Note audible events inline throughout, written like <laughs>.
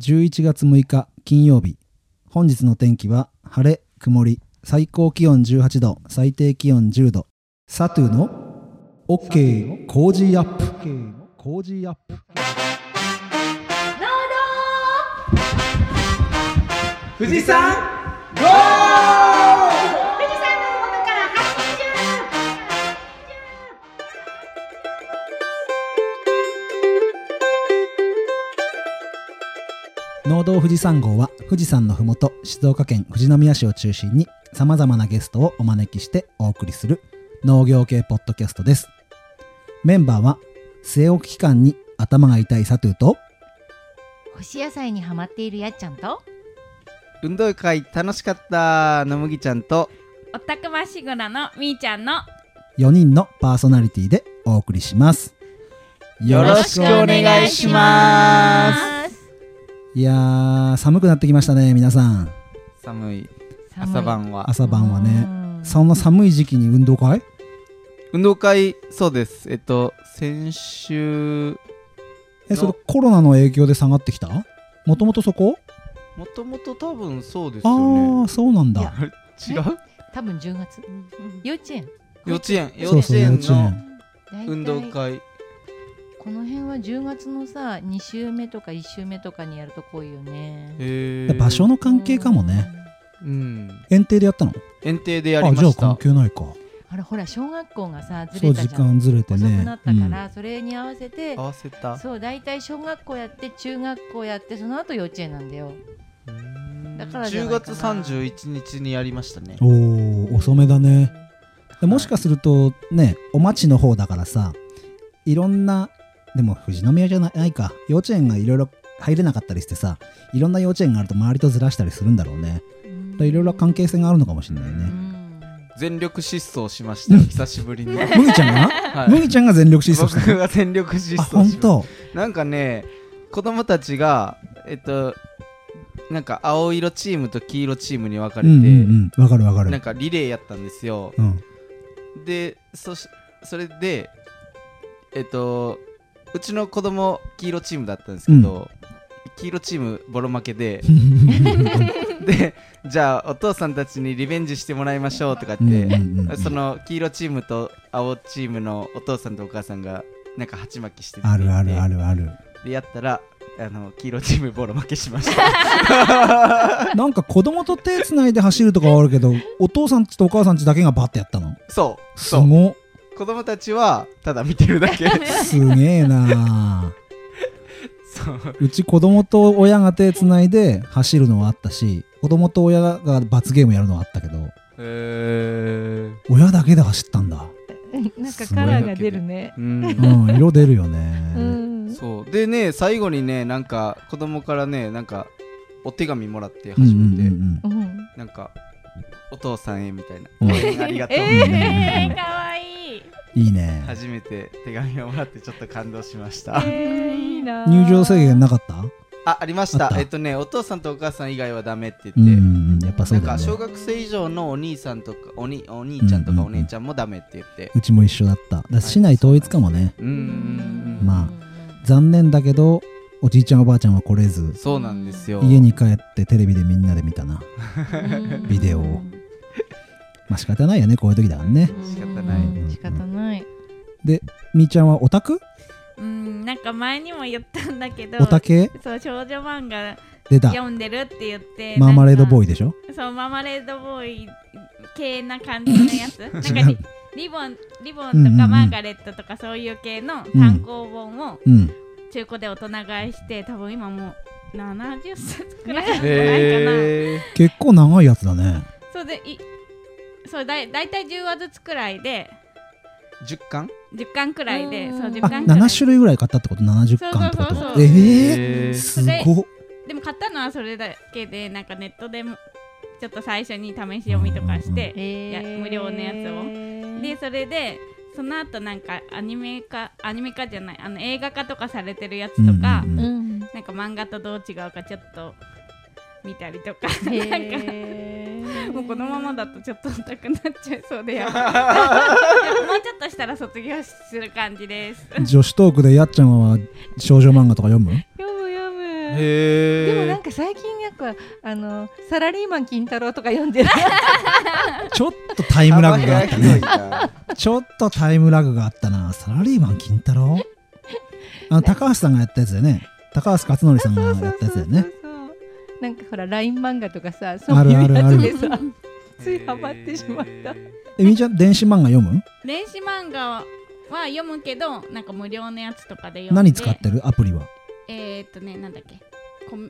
11月6日金曜日。本日の天気は晴れ曇り。最高気温18度最低気温10度。サトゥの OK コージーアップ。コージーアップ富士山ゴー農道富士山号は富士山のふもと静岡県富士宮市を中心にさまざまなゲストをお招きしてお送りする農業系ポッドキャストです。メンバーは据え置き期間に頭が痛いサトゥーと干し野菜にハマっているやっちゃんと運動会楽しかったのむぎちゃんとおたくましぐらのみーちゃんの4人のパーソナリティでお送りします。よろしくお願いしますいやー寒くなってきましたね皆さん。寒い。朝晩は。朝晩はね。うん。そんな寒い時期に運動会？運動会そうです。えっと先週えそれコロナの影響で下がってきた？もともとそこ？もともと多分そうですあよね。あそうなんだ。違う？多分10月。幼稚園。幼稚園。幼そうそう幼稚園の運動会この辺は10月のさ2週目とか1週目とかにやるとこういうよね場所の関係かもね。うん。園庭でやったの？園庭でやりあじゃあました関係ないか。あらほら小学校がさずれたじゃん。間ずれて遅くねなったから、それに合わせて合わせた。そう大体小学校やって中学校やってその後幼稚園なんだよ。だからじゃ10ないかな。月31日にやりましたね。うんおお遅めだね。でもしかするとねお町の方だからさいろんなでも富士宮じゃないか。幼稚園がいろいろ入れなかったりしてさいろんな幼稚園があると周りとずらしたりするんだろうね。いろいろ関係性があるのかもしれないね。うん全力疾走しましたよ久しぶりに。は麦ちゃんが？い。麦ちゃんが全力疾走した僕が全力疾あ走本当？なんかね子供たちがえっとなんか青色チームと黄色チームに分かれて、うんうんうん。わかるわかる。なんかリレーやったんですよ。うん。でそしそれでえっとうちの子供黄色チームだったんですけど、黄色チームボロ負けで <laughs> <laughs> でじゃあお父さんたちにリベンジしてもらいましょうとかって、うんうんうんうん。その黄色チームと青チームのお父さんとお母さんがなんか鉢巻きしててあるあるあるある。でやったらあの黄色チームボロ負けしました。<laughs> なんか子供と手つないで走るとかはあるけどお父さんちとお母さんちだけがバッてやったの？そう。すごっ子供たちはただ見てるだけ。すげえな。そう。うち子供と親が手つないで走るのはあったし子供と親が罰ゲームやるのはあったけどへー。親だけで走ったんだ。<laughs> なんかカラーが出るね。うん。うん色出るようねん。そう。でね最後にねなんか子供からねなんかお手紙もらってうんうん初めて、うん。うん。なんかお父さんへみたいな。うん。応援ありがとう、えー、かわいい。うんいいね。初めて手紙をもらってちょっと感動しました。えーいいな入場制限なかった？あありました。た。えっとねお父さんとお母さん以外はダメって言って、うんうんうん。やっぱそなかうんだよね。小学生以上のお兄さんとかおにお兄ちゃんとかうんうんうん。お姉ちゃんもダメって言って。うちも一緒だった。だ市内統一かもね。うんうんうんま残念だけどおじいちゃんおばあちゃんは来れずそうなんですよ。家に帰ってテレビでみんなで見たな。うん。ビデオをまあ仕方ないよねこういう時だからね。仕方ない。うん仕方ない。でみーちゃんはオタク？うんなんか前にも言ったんだけどオタ系？そう少女漫画出た。読んでるって言ってマーマレードボーイイでしょ？そうマーマレードボーイ系な感じのやつ。<laughs> なんかリリボンリボンとうんうんうんかマーガレットとかそういう系の単行本をうん。中古で大人買いして多分今もう70冊くらいなんじゃないかな、へ結構長いやつだね。そうでいそうだいだいたい10話ずつくらいで。ー、10巻？10巻くらいで。うん。そう10あ巻くらい。7種類ぐらい買ったってこと？70巻ってこと？そうそうそうそう。えへーえすごっ。でも買ったのはそれだけでなんかネットでもちょっと最初に試し読みとかしていや無料のやつを。でそれでその後なんかアニメ化アニメ化じゃないあの映画化とかされてるやつとか、うんうん。なんか漫画とどう違うかちょっと見たりとかへなんかーもうこのままだとちょっと痛くなっちゃいそうでや <laughs> もうちょっとしたら卒業する感じです。女子トークでやっちゃんは少女漫画とか読む？読む読む。でもなんか最近やっぱあのサラリーマン金太郎とか読んでる。<laughs> ちょっとタイムラグがあったねねちょっとタイムラグがあったな。サラリーマン金太郎？あの高橋さんがやったやつだよね。高橋克典さんがやったやつだよねなんかほら LINE 漫画とかさそういうやつでさついハマってしまった。えみーちゃん電子漫画読む？電子漫画は読むけどなんか無料のやつとかで読んで。何使ってる？アプリは。えー、っとねなんだっけ？コミ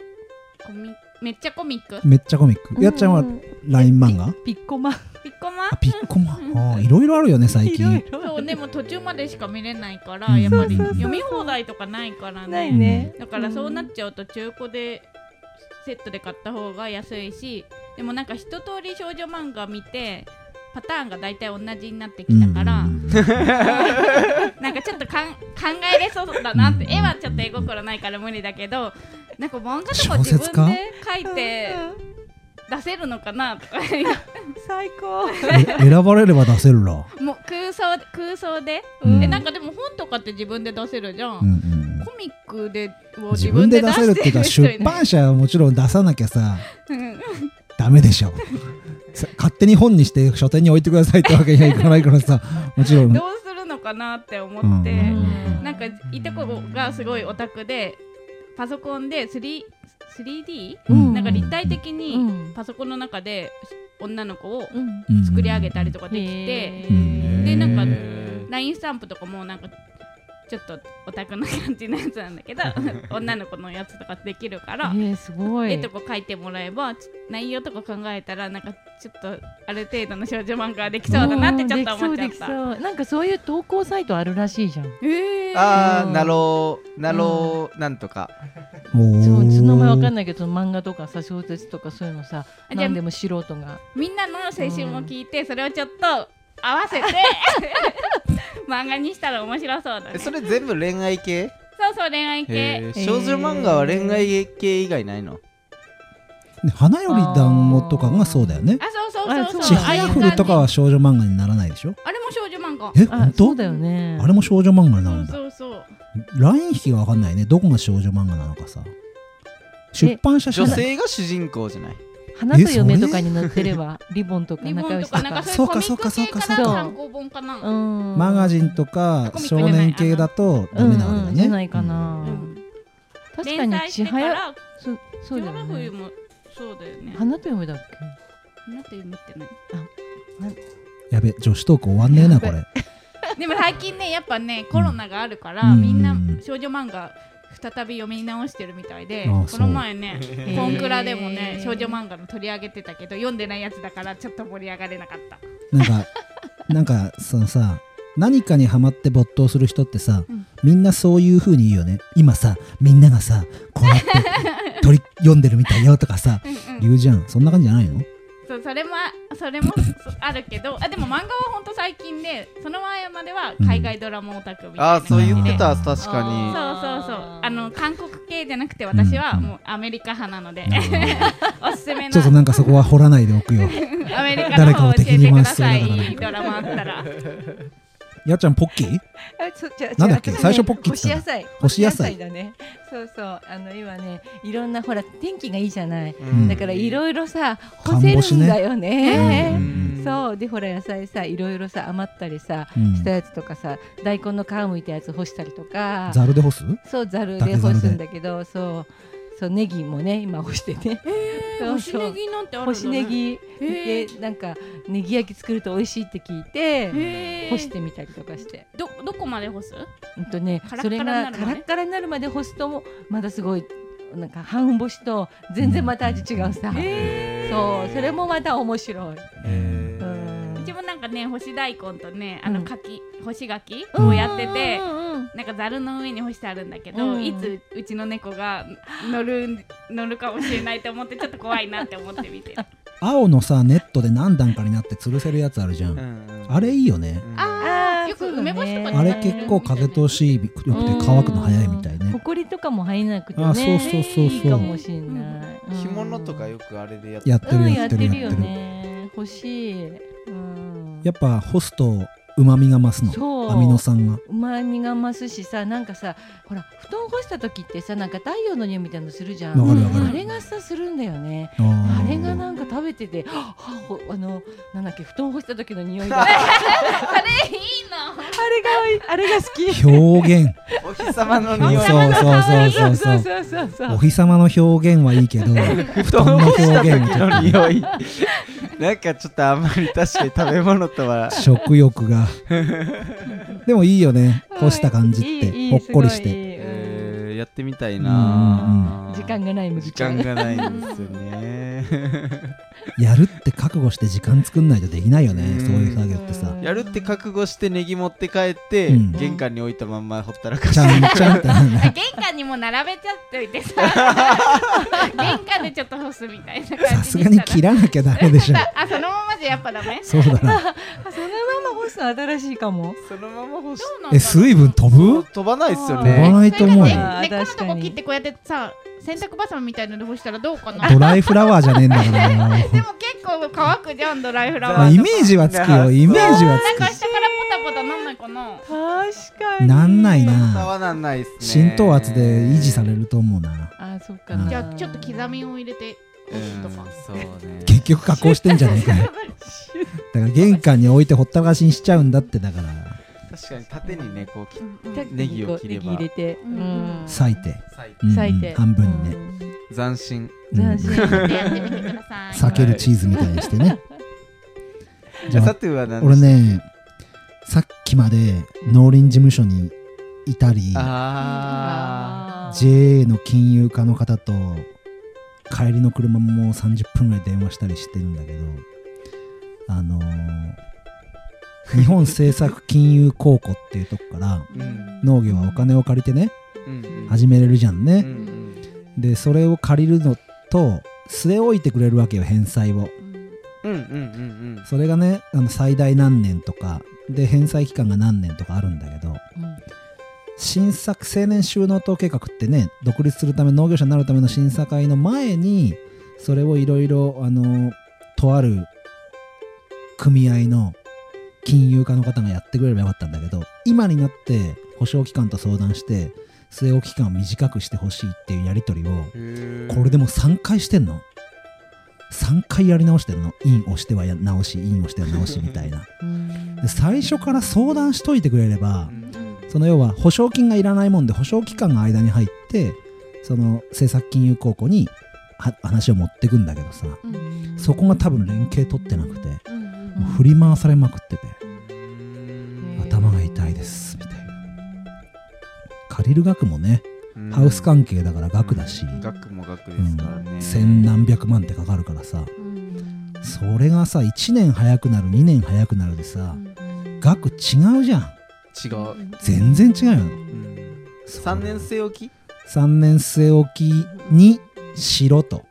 コミめっちゃコミック？めっちゃコミック。やっちゃんは LINE 漫画？ピッコマ？ピッコマ？あピッコマ？あーいろいろあるよね最いろい近ろそうでも途中までしか見れないから、うん。やっぱり読み放題とかないからないねね。だからそうなっちゃうと中古でセットで買った方が安いしでもなんか一通り少女漫画見てパターンが大体同じになってきたから、うん。<laughs> なんかちょっとかん考えれそうだなって、うん。絵はちょっと絵心ないから無理だけどなんか漫画とか小自分で書いて出せるのかなとか。<laughs> 最高。え選ばれれば出せるらもう空想空想で、うん。えなんかでも本とかって自分で出せるじゃん、うんうん。コミックでを自分で出せるっていうか出版社はもちろん出さなきゃさうん。ダメでしょ。さ勝手に本にして書店に置いてくださいってわけにはいかないからさもちろん。どうするのかなって思って、うん。なんかいとこがすごいオタクでパソコンで 3- 3D、うん。なんか立体的うにん。パソコンの中で女の子を作り上げたりとかできて、へうん。でなんかへ LINE スタンプとかもなんかちょっとオタクな感じのやつなんだけど <laughs> 女の子のやつとかできるから、えー、すごい。絵とか描いてもらえばち内容とか考えたらなんかちょっとある程度の少女漫画ができそうだなってちょっと思っちゃった。なんかそういう投稿サイトあるらしいじゃん。えー。あーうんなろうなろうなんとか。そうその名前わかんないけど漫画とかさ小説とかそういうのさあじゃあ何でも素人がみんなの青春も聞いて、それをちょっと合わせて。<laughs> 漫画にしたら面白そうだね。えそれ全部恋愛系？そうそう恋愛系。少女漫画は恋愛系以外ないの？ね花より団子とかがそうだよね。あそうそうそうそう。ちはやふるとかは少女漫画にならないでしょ？あれも少女漫画。あえ本当？そうだよね。あれも少女漫画になるんだそうそうそう。ライン引きがわかんないね。どこが少女漫画なのかさ。出版社社女内性が主人公じゃない？花と嫁とかに載ってればリボンとか仲良しとかなんかかそういうコミッそうかそうかそうか単行本かな、うん。マガジンとか少年系だとダメなわけだね。うんうんじゃないかな、うん。確かにちはやそそうだよね。もそうだよね。花と嫁だっけ？花と夢ってないやべ女子トーク終わんねえなこれ。<laughs> でも最近ねやっぱねコロナがあるから、うん。みんなうん少女漫画再び読み直してるみたいであこの前ねー。コンクラでもね少女漫画の取り上げてたけど読んでないやつだからちょっと盛り上がれなかった。なんか <laughs> なんかそのさ何かにハマって没頭する人ってさ、うん。みんなそういう風に言うよね。今さみんながさこうやって <laughs> 取り読んでるみたいよとかさ言うじゃん。そんな感じじゃないの？そうそれもあそれもそあるけどあでも漫画はほんと最近でその前までは海外ドラマオタクみたいなあーそう言ってたうん。確かそうそうそう。あの韓国系じゃなくて私はもうアメリカ派なので、なるほど。<laughs> おすすめのちょっとなんかそこは掘らないでおくよ。<laughs> アメリカの方を教えてください。誰かを敵に回すドラマあったら。やっちゃんポッキー？なんだっけ？最初ポッキー干し野菜。干し野菜。だね。そうそう。あの今ねいろんなほら天気がいいじゃない、うん。だからいろいろさ看干せるんだよねうんそうでほら野菜さいろいろさ余ったりさ、うんしたやつとかさ大根の皮むいたやつ干したりとかざるで干すそうざるで干すんだけどそうそうネギもね今干してね。えー、<laughs> 干しネギなんてあるんだ、ね、干しネギへでなんかネギ焼き作ると美味しいって聞いてへー。干してみたりとかして。どどこまで干す？うんとねそれがカラッカラになるまで干すともまだすごいなんか半干しと全然また味違うさ、そうそれもまた面白い、うんうちもなんかね干し大根とねあのうん柿、干し柿うん。をやってて、うんうんなんかざるの上に干してあるんだけど、うん。いつうちの猫が乗る乗るかもしれないと思ってちょっと怖いなって思って見てる。<laughs> 青のさネットで何段かになって吊るせるやつあるじゃん、あれいいよね。ああーよく梅干しとかねあれ結構風通しよくて乾くの早いみたいね。ほこりとかも入らなくてね。あそうそうそうそう。いいかもしれない、うん。干物とかよくあれでやってやってるやっててる。やってるね。欲しい、うん、やっぱ干すとうまみが増すの。そうアミノ酸が。うまみが増すしさなんかさほら布団干した時ってさなんか太陽の匂いみたいのするじゃん。あれがさするんだよね。あれがなんか食べててあのなんだっけ布団干した時の匂いが。<laughs> あれいいなあれがあれが好き。表現。お日様の匂い。そうそうそうそうそう。そうそうお日様の表現はいいけど <laughs> 布団の表現の匂い。なんかちょっとあんまり確かに食べ物とは。食欲が。<laughs> でもいいよね。干した感じっい。いていいほっこりして。えーやってみたいうんな時間がないむ時間がないんですよね <laughs> やるって覚悟して時間作んないとできないよねうん。そういう作業ってさ。うんやるって覚悟してネギ持って帰って、うん。玄関に置いたまんまほったらかし。ちゃんちゃんって <laughs> 玄関にも並べちゃっておいてさ。<laughs> 玄関でちょっと干すみたいな感じさすがに切ららなきゃダメでしょ。あそのままじゃやっぱダメ？そうだな。あそのまま干すの新しいかも。そのまま干しそうなんだえ水分飛ぶ？飛ばないっすよ飛ばねないと思う根っこのとこ切ってこうやってさ洗濯バサミみたいので干したらどうかな？ドライフラワーじゃねえんだからよ <laughs> でも結構乾くじゃんドライフラワーまあイメージはつくよ。イメージはなんかつ下からポタポタなんないかな。確かにくなんない伝なわらないっすね。浸透圧で維持されると思うな。あそっか。じゃあちょっと刻みを入れてうんそうね。結局加工してんじゃねえかよ。<laughs> だから玄関に置いてほったらかしにしちゃうんだってだから。確かに縦にねこう切っうん。さっきネギを切れば。入れて。裂いて、裂いて。半分にね、斬新。うん斬新。で <laughs> やってみてください。裂けるチーズみたいにしてね。<laughs> じゃあ俺ねさっきまで農林事務所にいたりああー JA の金融課の方と帰りの車ももう30分ぐらい電話したりしてるんだけどあのー <laughs> 日本政策金融公庫っていうとこから農業はお金を借りてね始めれるじゃんね、でそれを借りるのと据え置いてくれるわけよ返済を。それがねあの最大何年とかで返済期間が何年とかあるんだけど新作青年収納等計画ってね独立するため農業者になるための審査会の前にそれをいろいろあのとある組合の金融家の方がやってくれればよかったんだけど今になって保証期間と相談して据え置き期間を短くしてほしいっていうやり取りをうんこれでも3回してんの。3回やり直してんの。イン押してはや直しイン押しては直しみたいな。<laughs> で最初から相談しといてくれればうんその要は保証金がいらないもんで保証期間が間に入ってその政策金融公庫には話を持ってくんだけどさそこが多分連携取ってなくて振り回されまくっててうん頭が痛いですみたいな。借りる額もねうん。ハウス関係だから額だし、額も額うんですからね。千何百万ってかかるからさそれがさ1年早くなる2年早くなるでさ額違うじゃん。違う。全然違うよ。うん。3年生置き？3年据え置きにしろと。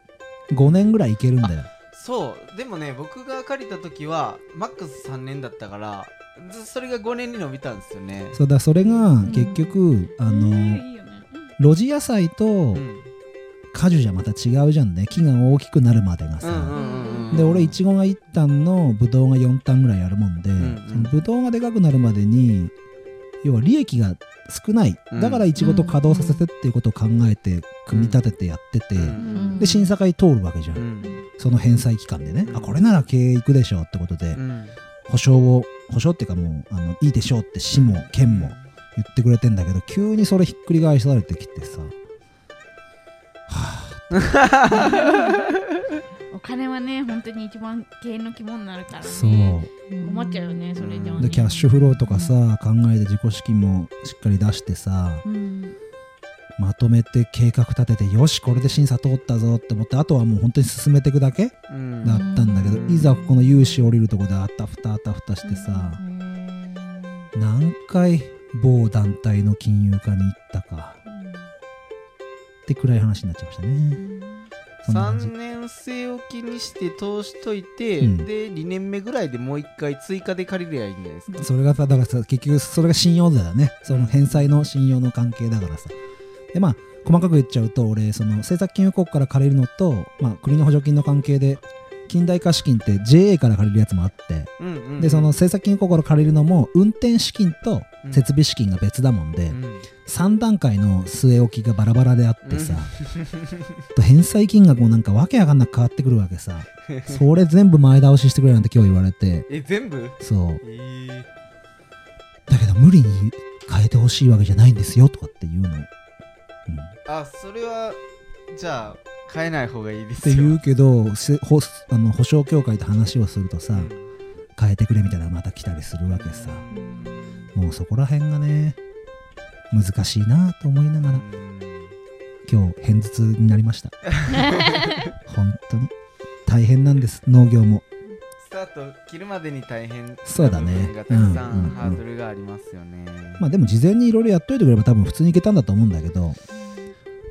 5年ぐらいいけるんだよそうでもね僕が借りた時はマックス3年だったからずそれが5年に伸びたんですよね。そうだそれが結局あのいいよね。露地野菜とうん。果樹じゃまた違うじゃんね。木が大きくなるまでがさ、うんうんうんうんで俺いちごが1単のブドウが4単ぐらいあるもんで、んうんそのブドウがでかくなるまでに要は利益が少ない。うん。だからいちごと稼働させてっていうことを考えて組み立ててやってて、うん。で審査会通るわけじゃん、うんその返済期間でね、うんあこれなら経営いくでしょうってことで、うん。保証を保証っていうかもうあのいいでしょうって市も県も言ってくれてんだけど急にそれひっくり返されてきてさ。<laughs> お金はね本当に一番経営の肝になるからね。そう。困っちゃうよねそれじゃあねでキャッシュフローとかさ考えて自己資金もしっかり出してさうんまとめて計画立ててよしこれで審査通ったぞって思ってあとはもう本当に進めていくだけうん。だったんだけどうん。いざここの融資降りるとこであたふたあたふたしてさ何回某団体の金融課に行ったかって暗い話になっちゃいましたね。そんな感じ。3年生置きにして通しといて、うん。で2年目ぐらいでもう1回追加で借りりゃいいんじゃないですか。それがさだからさ結局それが信用だよね。その返済の信用の関係だからさでまあ細かく言っちゃうと俺その政策金融国から借りるのと、まあ、国の補助金の関係で近代化資金って JA から借りるやつもあってうんうんうん。でその政策金庫から借りるのも運転資金とうん設備資金が別だもんで、うん。3段階の据え置きがバラバラであってさ、と返済金額もなんかわけわかんなく変わってくるわけさ。それ全部前倒ししてくれなんて今日言われて。え全部？そう。え。だけど無理に変えてほしいわけじゃないんですよとかって言うの、あそれはじゃあ変えない方がいいですてよ言うけどせほあの保証協会と話をするとさ、うん。変えてくれみたいなまた来たりするわけさ。もうそこら辺がね難しいなと思いながらうん今日偏頭痛になりました。<laughs> 本当に。大変なんです農業も。スタート切るまでに大変そうだね。たくさうんハードルがありますよね。まあでも事前にいろいろやっといてくれれば多分普通にいけたんだと思うんだけど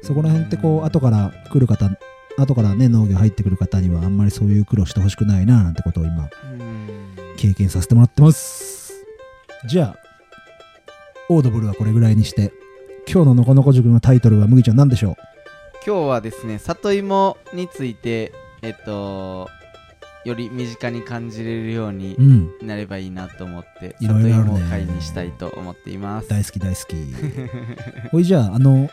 そこら辺ってこう後から来る方後からね農業入ってくる方にはあんまりそういう苦労してほしくないななんてことを今うん。経験させてもらってます。じゃあオードブルはこれぐらいにして今日ののこのこ塾のタイトルは麦ちゃん何でしょ今日はですね里芋についてえっとより身近に感じれるようにううん。なればいいなと思っていろいろあるね。里芋会にしたいと思っています。大好き大好き。<laughs> ほいじゃああの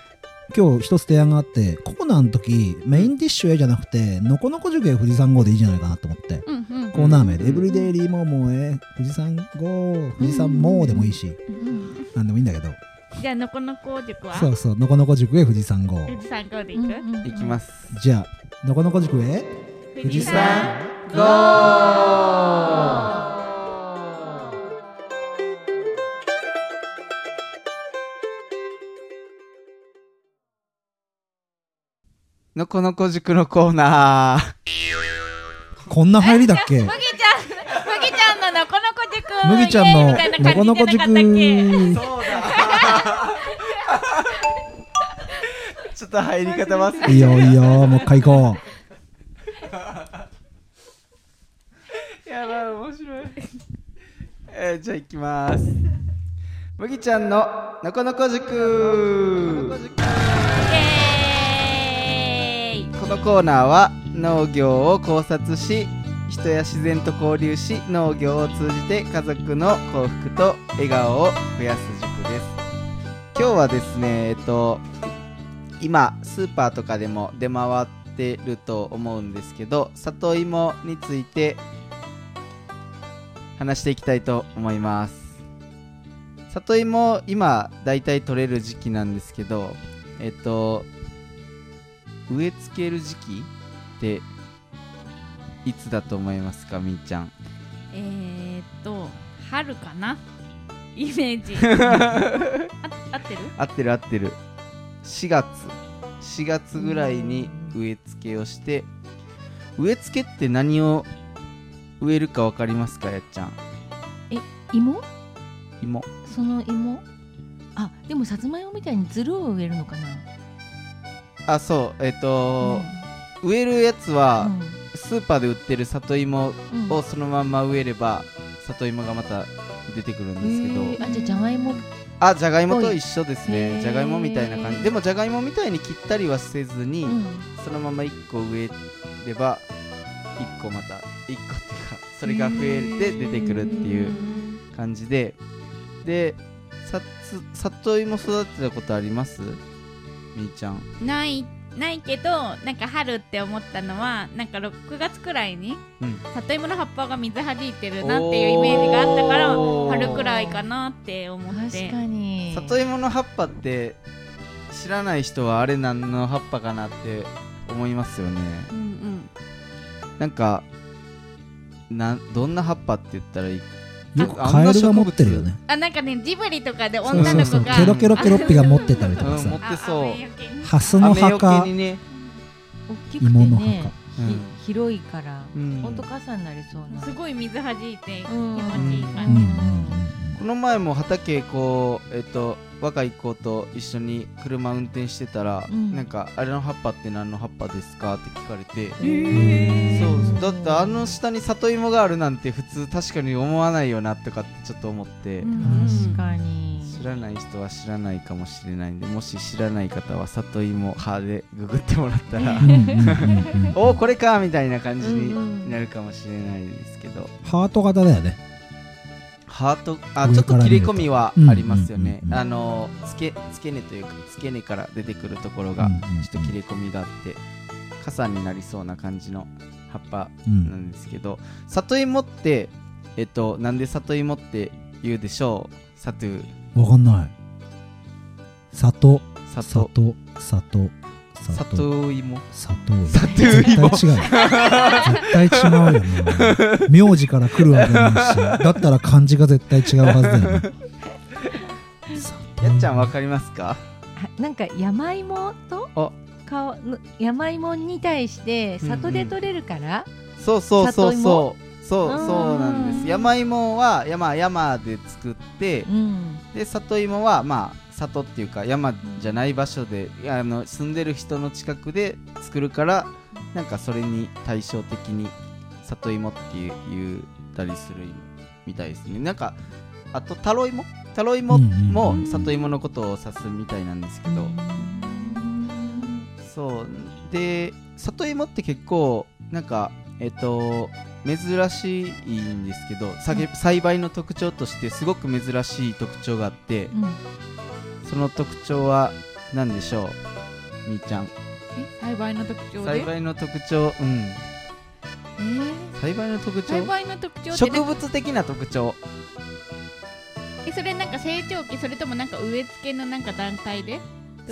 今日一つ提案があってココナーの時メインディッシュ A じゃなくてのこのこ塾へ富士山号でいいんじゃないかなと思って。うんうん。コーナー名で、うん。エブリデイリーモーモーへ富士山号富士山モーでもいいし、うんなんでもいいんだけど。じゃあのこのこ塾は？そうそうのこのこ塾へ富士山号。富士山号で行く、いきます。じゃあのこのこ塾へ富士山ゴのこのこ塾のコーナー。こんな入りだっけ？麦ちゃん麦ちゃんののこのこ塾。麦ちゃんののこのこ塾そうだ。ちょっと入り方ますいいよいいよもう一回行こやばい面白い。えー、じゃあ行きます。麦ちゃんののこのこ塾。イエーイこのコーナーは農業を考察し人や自然と交流し農業を通じて家族の幸福と笑顔を増やす塾です。今日はですねえっと今スーパーとかでも出回ってると思うんですけど里芋について話していきたいと思います。里芋今だいたい取れる時期なんですけどえっと植え付ける時期っていつだと思いますかみーちゃん？えー、っと春かな？イメージ。<laughs> あ合ってる？合ってる合ってる。4月。4月ぐらいに植え付けをして植え付けって何を植えるか分かりますかやっちゃん？芋？芋。その芋？あでもさつまいもみたいにつるを植えるのかな？あそうえっ、と、植えるやつは、うん。スーパーで売ってる里芋うん。をそのまんま植えれば里芋がまた出てくるんですけど、あじゃあじゃがいもあじゃがいもと一緒ですね。じゃがいもみたいな感じ。でもじゃがいもみたいに切ったりはせずに、うん。そのまま1個植えれば1個また1個っていうかそれが増えて出てくるっていう感じで。でさつ里芋育てたことあります？みーちゃん。ないないけどなんか春って思ったのはなんか6月くらいにうん。里芋の葉っぱが水はじいてるなっていうイメージがあったから春くらいかなって思って。確かに。里芋の葉っぱって知らない人はあれ何の葉っぱかなって思いますよね。うんうん。なんかなどんな葉っぱって言ったらいいよくカエルが持ってるよね。あなんかねジブリとかで女の子がそうそうケロケロケロッピが持ってたりとかうん持さってそう。ハスの雨よ葉かね、大きくて芋の葉ねかうん。ひ広いからうん。ほんと傘になりそうな。すごい水はじいて気うん。持ちいいうんうん感じ、うんこの前も畑こうえっと若い子と一緒に車運転してたら、うん。なんかあれの葉っぱって何の葉っぱですかって聞かれて、へそうだってあの下に里芋があるなんて普通確かに思わないよなとかってちょっと思って、確かに。知らない人は知らないかもしれないんでもし知らない方は里芋葉でググってもらったらうん。うんうんうんおおこれかみたいな感じうんうにん。なるかもしれないですけど、ハート型だよねハートあ上ちょっと切れ込みはありますよね。うんうんうんうんあの付け付け根というか付け根から出てくるところがうんうんうん。ちょっと切れ込みがあって傘になりそうな感じの葉っぱうなんんですけど里芋ってえっとなんで里芋って言うでしょう？サトゥわかんない。里。里。里。里里芋里里芋絶対違う絶対違うよな名字から来るわけないし。だったら漢字が絶対違うはずだよね。里やっちゃんわかりますか？あなんか山芋とあ顔の山芋に対して里で取れるから、そうそうそう里芋？そうそううんそうなんです。山芋は山山で作ってうん。で里芋はまあ里っていうか山じゃない場所であの住んでる人の近くで作るからなんかそれに対照的に里芋っていう言ったりするみたいですね。なんかあとタロイモ？タロイモも里芋のことを指すみたいなんですけど、そう。で里芋って結構なんかえっと珍しいんですけど、栽培の特徴としてすごく珍しい特徴があってうんその特徴は何でしょう？みーちゃん。え栽培の特徴で？栽培の特徴？うん。えー？栽培の特徴？栽培の特徴植物的な特徴。えそれなんか成長期それともなんか植え付けのなんか段階で？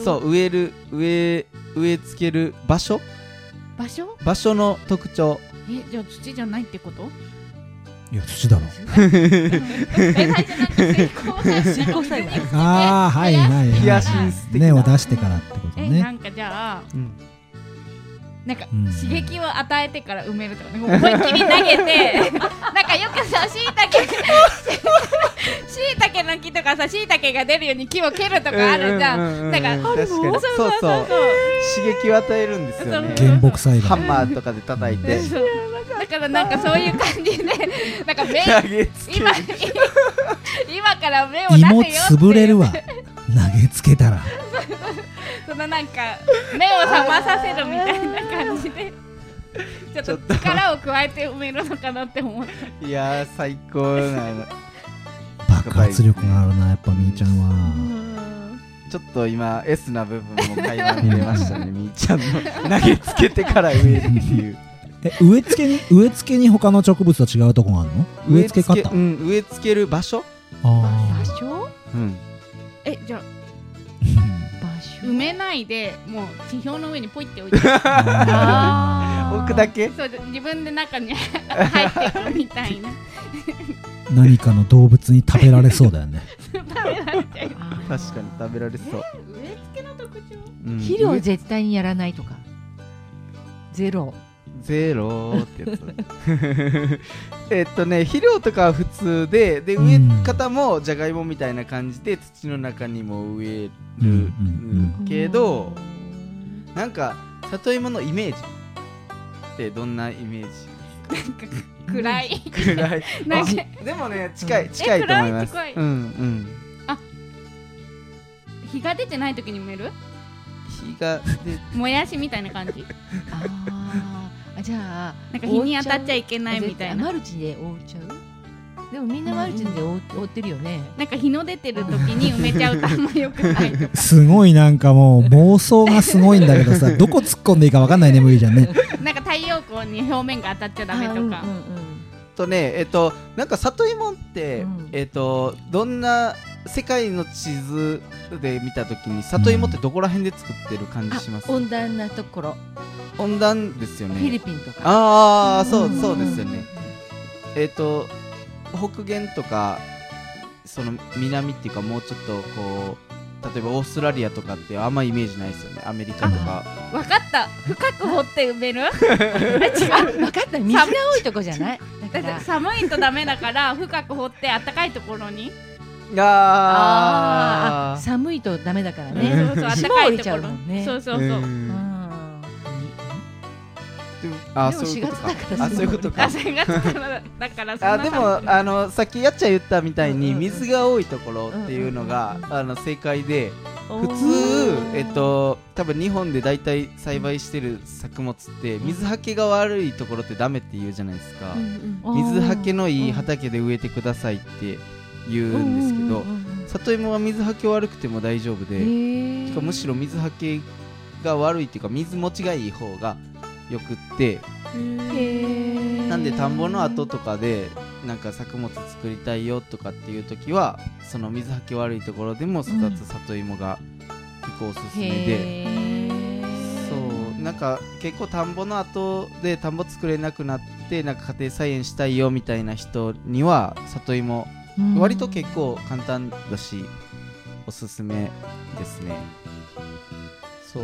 そう植える植え植え付ける場所？場所？場所の特徴。えじゃあ土じゃないってこと？いや土だろ。ああはいはいはい。ヒヤシンス的な。根を出してからってことえなねんかじゃあうんなんかうん刺激を与えてから埋めるとかね思いっきり投げて <laughs> なんかよくさしいたけ <laughs> しいたけの木とかさしいたけが出るように木を蹴るとかあるじゃん,、ううううなん。か確かに。そうそうそう刺激を与えるんですよね。そう。原木栽ハ培ンマーとかで叩いて。そう。だからなんかそういう感じで <laughs> なんか目投げつけ今今から目を出せよ芋潰れるわ。投げつけたら。そのなんか目を覚まさせるみたいな感じで。ちょっと力を加えて埋めるのかなって思っていやー最高な爆発力があるなやっぱみーちゃんは。ちょっと今 S な部分も垣間見れましたね。<laughs> みーちゃんの投げつけてから植えるっていう。<laughs> え植え付けに植え付けに他の植物と違うとこがあるの？植え付け方うん植え付ける場所？あ場所？うん。えじゃあー <laughs> 場所？埋めないでもう地表の上にポイって置いて。置くだけ？そう自分で中に入っていくみたいな。ー何かの動物に食べられそうだよね。食べられちゃう確かに食べられそう、植え付けの特徴うん。肥料絶対にやらないとか。ゼロ。ゼローってやつ。<laughs> えっとね肥料とかは普通ででうん。植え方もじゃがいもみたいな感じで土の中にも植える、うんうんうん。けどなんか里芋のイメージってどんなイメージ <laughs> 暗い。くらい。<laughs> なんかあでもね近い近いと思います。暗い。うんうん。日が出てない時に埋める？日がでもやしみたいな感じ。<laughs> あー。あじゃあなんか日に当たっちゃいけないみたいな。マルチで覆っちゃう？でもみんなマルチで覆覆ってるよね、なんか日の出てる時に埋めちゃうとあんまよくない <laughs> すごいなんかもう妄想がすごいんだけどさ <laughs> どこ突っ込んでいいか分かんないね無理じゃんね。なんか太陽光に表面が当たっちゃダメとか、あうんうんとねえっとなんか里芋って、うん。えっとどんな世界の地図で見た時に里芋ってどこら辺で作ってる感じします、あ温暖なところ、温暖ですよフィリねピンとか。ああそううんそうですよね。えっ、と北限とかその南っていうかもうちょっとこう例えばオーストラリアとかってあんまイメージないですよね。アメリカとか。わかった。深く掘って埋める？<laughs> あ分かった。水が多いとこじゃない？だだってから寒いとダメだから深く掘ってあったかいところに？ああー。寒いとダメだからそうね。そう暖かいところね。そうそうそう、あでもそういうことか。4月だからあそういうことか。あ4月からだからそんなあでもあのさっきやっちゃん言ったみたいに水が多いところっていうのがあの正解で普普通えっと多分日本で大体栽培してる作物って水はけが悪いところってダメって言うじゃないですか。水はけのいい畑で植えてくださいって言うんですけど里芋は水はけ悪くても大丈夫でしかもむしろ水はけが悪いっていうか水持ちがいい方がよくって。なんで田んぼの後とかでなんか作物作りたいよとかっていう時はその水はけ悪いところでも育つ里芋が結構おすすめで、そう。なんか結構田んぼの後で田んぼ作れなくなってなんか家庭菜園したいよみたいな人には里芋割と結構簡単だしおすすめですね。そう。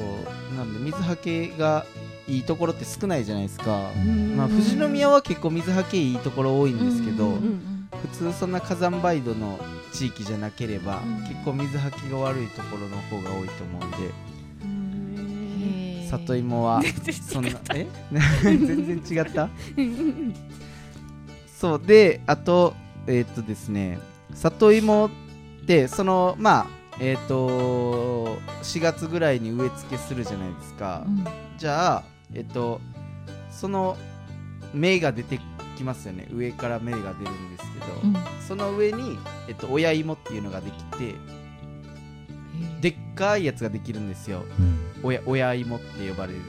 なんで水はけがいいところって少ないじゃないですか、まあ、富士宮は結構水はけいいところ多いんですけど、普通そんな火山灰土の地域じゃなければ、うん。結構水はけが悪いところの方が多いと思うんで。里芋は <laughs> そんなえ？<laughs> 全然違った？そう。であとえーっとですね里芋ってそのまあえーっと4月ぐらいに植え付けするじゃないですか、じゃあえっとその芽が出てきますよね。上から芽が出るんですけど、その上に、えっと、親芋っていうのができてでっかいやつができるんですよ。うん。親親芋って呼ばれる。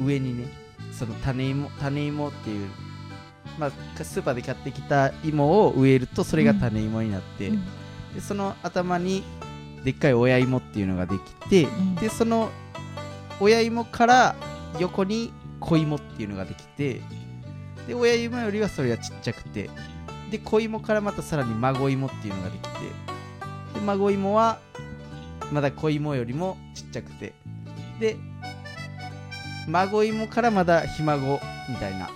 上にねその種芋種芋っていうまあスーパーで買ってきた芋を植えるとそれが種芋になって、でその頭にでっかい親芋っていうのができて、ん。でその親芋から横に子芋っていうのができてで親芋よりはそれがちっちゃくてで子芋からまたさらに孫芋っていうのができてで孫芋はまだ子芋よりもちっちゃくてで孫芋からまだひ孫みたいな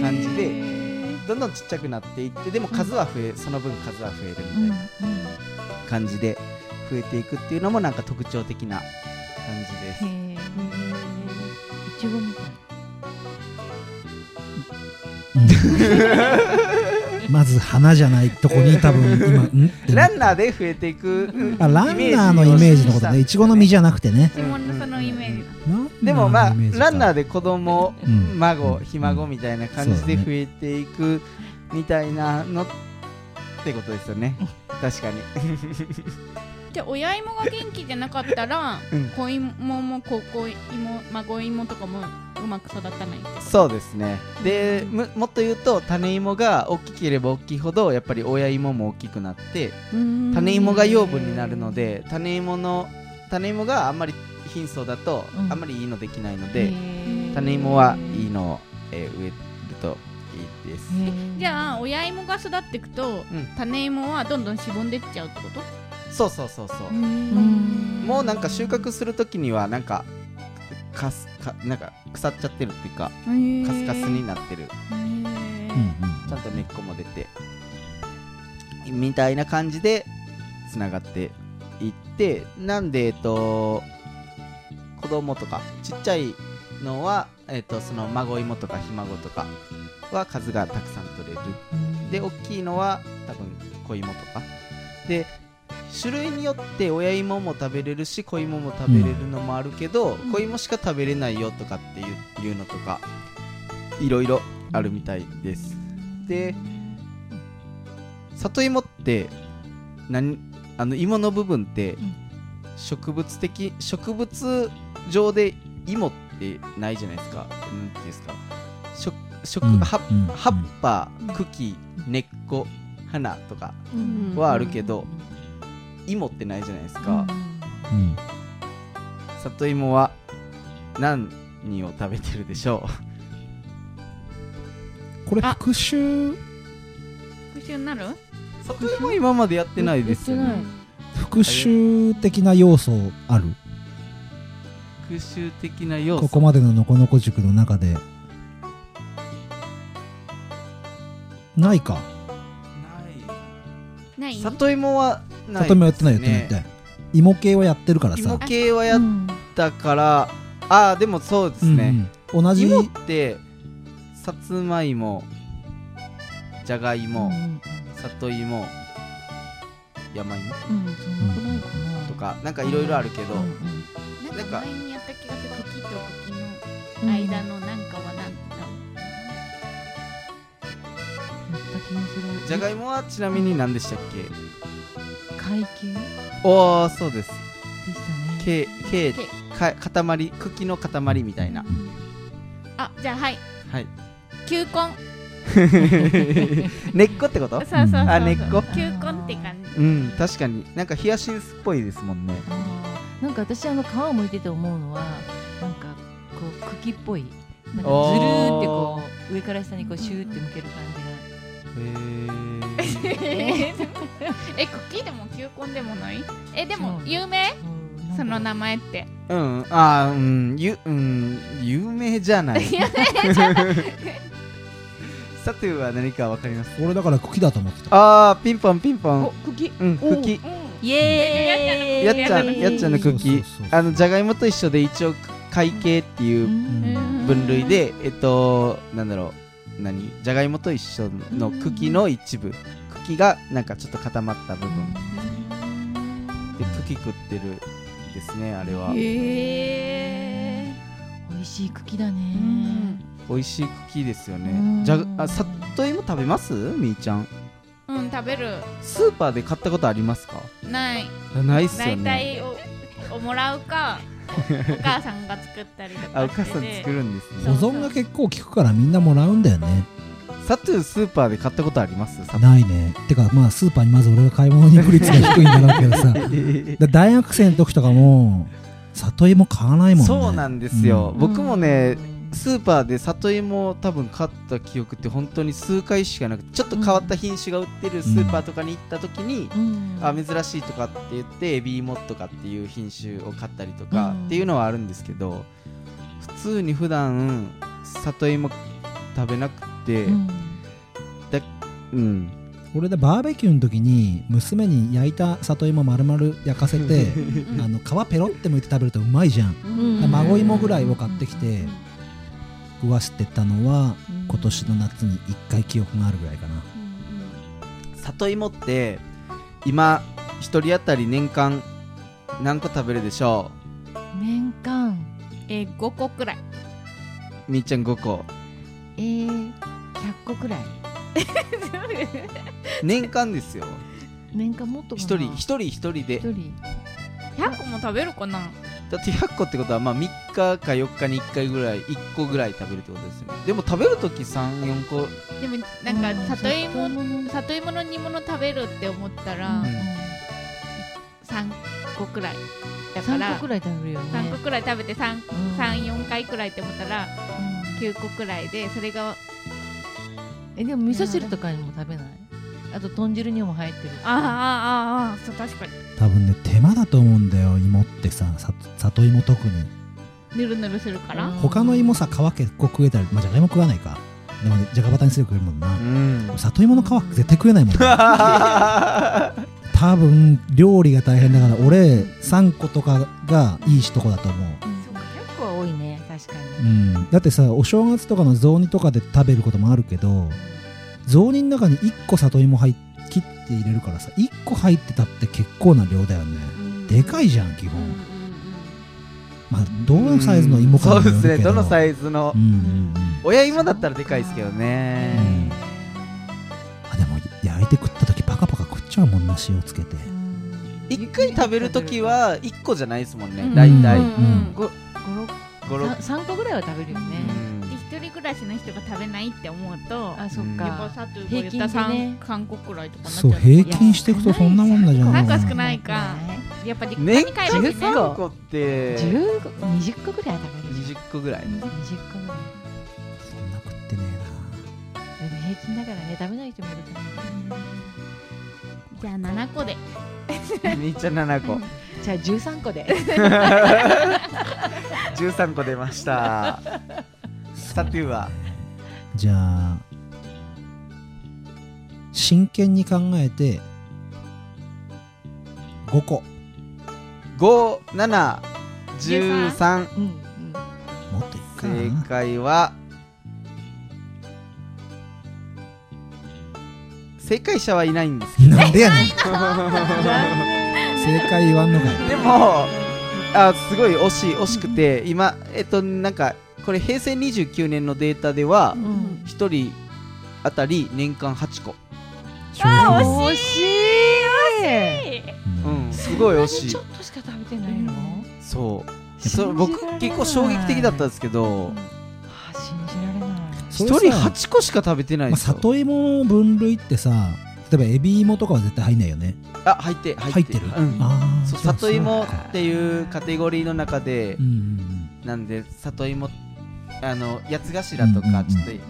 感じでどんどんちっちゃくなっていってでも数は増え、その分数は増えるみたいな感じで増えていくっていうのもなんか特徴的な感じです。いちごみたい。まず花じゃないとこに多分今ん？ってランナーで増えていくあランナーのイメージのことね。いちごの実じゃなくてね。下のそのイメージ。でもまあランナーでで子供、うん孫うんひ孫みたいな感じで増えていくみたいなのってことですよね。確かにじゃあ親芋が元気じゃなかったら、うん。子芋も子子芋孫芋とかもうまく育たないそうですね。でむもっと言うと種芋が大きければ大きいほどやっぱり親芋も大きくなって種芋が養分になるので種芋の種芋があんまり貧相だとうん。あんまりいいのできないので、種芋はいいのを、えー植えるといいです、じゃあ親芋が育っていくと、うん。種芋はどんどんしぼんでっちゃうってこと？そうそうそうそう、うん。もうなんか収穫するときにはなんかかすかなんか腐っちゃってるっていうかカスカスになってる。ちゃんと根っこも出てみたいな感じでつながっていってなんでえっと子供とかちっちゃいのは、えっと、その孫芋とかひ孫とかは数がたくさん取れる。で大きいのは多分子芋とか。で種類によって親芋も食べれるし子芋も食べれるのもあるけど、子芋しか食べれないよとかっていういうのとかいろいろあるみたいです。で里芋って何あの芋の部分って植物的植物上で芋ってないじゃないですか。なんていうんですか。植植うん。葉うん。葉っぱ茎根っこ花とかはあるけど芋ってないじゃないですか、うん。里芋は何を食べてるでしょあこれ復習復習になる？う里芋今までやってないですよね。復習的な要素ある？復習的な要素。ここまでののこのこ塾の中で。ないか。ない？里芋は里芋やってないやってないやって芋系はやってるから芋さ系はやっうんたからああでもそうですね、うんうん。同じ芋ってさつまいもじゃがいも、うん里芋山芋うんうんそんなくないかな。とかなんかいろいろあるけど、うんうんなんか前にやった気がする茎と茎うんの間のなんかはなんだやった気がするじゃがいもはちなみに何でしたっけ？会計でおおそうです。したね。けけけ。か塊茎の塊みたいな。あじゃあはい。はい。球根。<laughs> 根っこってこと？そうそうそうあ根っこ？球根って感じ。うん確かに。なんかヒヤシンスっぽいですもんね。なんか私あの皮をむいてて思うのはなんかこう茎っぽい。なんかずるおーーってこう上から下にこうシューって向ける感じが。へー <laughs> え茎でも球根でもない？えでも有名？その名前って。うん。あーうん。ゆうん。有名じゃない。サトゥーは何かわかります？俺だから茎だと思ってた。あーピンポンピンポン。お茎うんお茎イエーイ。やっちゃんやっちゃんの茎あのじゃがいもと一緒で一応会計っていううん。分類でえっとなんだろう何？じゃがいもと一緒の茎の一部。茎がなんかちょっと固まった部分。で茎食ってるですねあれは。へえ美味しい茎だね。うん。美味しい茎ですようねん。じゃがあ里芋食べます？みーちゃん。うん食べる。スーパーで買ったことありますか？ない。ないっすよ大ね体おおもらうかおお母さんが作ったりとあおかして母さん作るんですそね保存が結構効くからみんなもらうんだよね。サトゥースーパーで買ったことあります？ないね。てかまあスーパーにまず俺が買い物に行く率が低いんだろうけどさ。<laughs> 大学生の時とかも里芋買わないもんね。そうなんですよ、うん。僕もねスーパーで里芋を多分買った記憶って本当に数回しかなくてちょっと変わった品種が売ってるスーパーとかに行った時に、うん。あ珍しいとかって言ってエビ芋とかっていう品種を買ったりとかうん。っていうのはあるんですけど普通に普段里芋食べなくてうん。うん、俺でバーベキューの時に娘に焼いた里芋丸々焼かせてうん <laughs> あの皮ペロって剥いて食べるとうまいじゃん。うん。孫芋ぐらいを買ってきて食わしてたのはうん。今年の夏に1回記憶があるぐらいかな。里芋って今一人当たり年間何個食べるでしょ年間えー、5個くらい。うみーちゃん5個。えー、100個くらい。<laughs> 年間ですよ。年間もっとかな。一人一人一人で。一人。100個も食べるかなだって100個ってことはまあ3日か4日に1回ぐらい1個ぐらい食べるってことですよね。でも食べるとき34個でもなんか里芋の里芋の煮物食べるって思ったらうん。3個くらい。だか3ら個くらい食べるよね。3個くらい食べてうん。34回くらいって思ったらうん。9個くらいでそれがえでも味噌汁とかにも食べない？あと豚汁にも入ってるしああああああそう確かに。多分ね手間だと思うんだよ芋ってささ里芋特に。ぬるぬるするから、うん。他の芋さ皮結構食えたりまあじゃがいも食わないか。でもねじゃがバタにする食えるもんな。うん。里芋の皮絶対食えないもんね <laughs> 多分料理が大変だから俺3個とかがいいしとこだと思う。そうか100個は多いね。確かうにん、だってさお正月とかの雑煮とかで食べることもあるけど雑煮の中に1個里芋入っ切って入れるからさ1個入ってたって結構な量だよねでかいじゃん基本、まあどのサイズの芋かそうでにもよるけど。すねどのサイズの。うんうんうん。親芋だったらでかいですけどね。うん。あでも焼いて食った時パカパカ食っちゃうもんな塩つけて。1回食べるときは1個じゃないですもんねうん。大体。うんうん5 56 3個ぐらいは食べるよね。で一人暮らしの人が食べないって思うとあそっうんやっぱかさと言った平均でね。3, 三個くらいとかなっちゃそう平均していくとそんなもんだじゃんなんか少ないか。やっぱ実家年に帰る。しね13個って。10個20個ぐらいは食べる。20個ぐらい20個ぐらい。そんな食ってねでも平均だからね食べない人もいるからねじゃあ7個で。みーちゃん7個。じゃあ13個で。<laughs> 13個出ましたサトゥーはじゃあ真剣に考えて5個。5713うんうんもっといくか正な解は正解者はいないんですけど。なんでやねん。<laughs> 正解言わんのかい。でもあすごい惜しい惜しくて今えっとなんかこれ平成29年のデータではうん。1人当たり年間8個。あ惜しい。うん。すごい惜しい。ちょっとしか食べてないの？そう。信じられない。そ僕結構衝撃的だったんですけど。あ信じられない。1人8個しか食べてないんまあ、ですよ。里芋の分類ってさ例えばエビ芋とかは絶対入んないよね。あ入って入って。る、うん。ああそう里芋っていうカテゴリーの中でうんうん。なんで里芋あの八つ頭とかちょっとい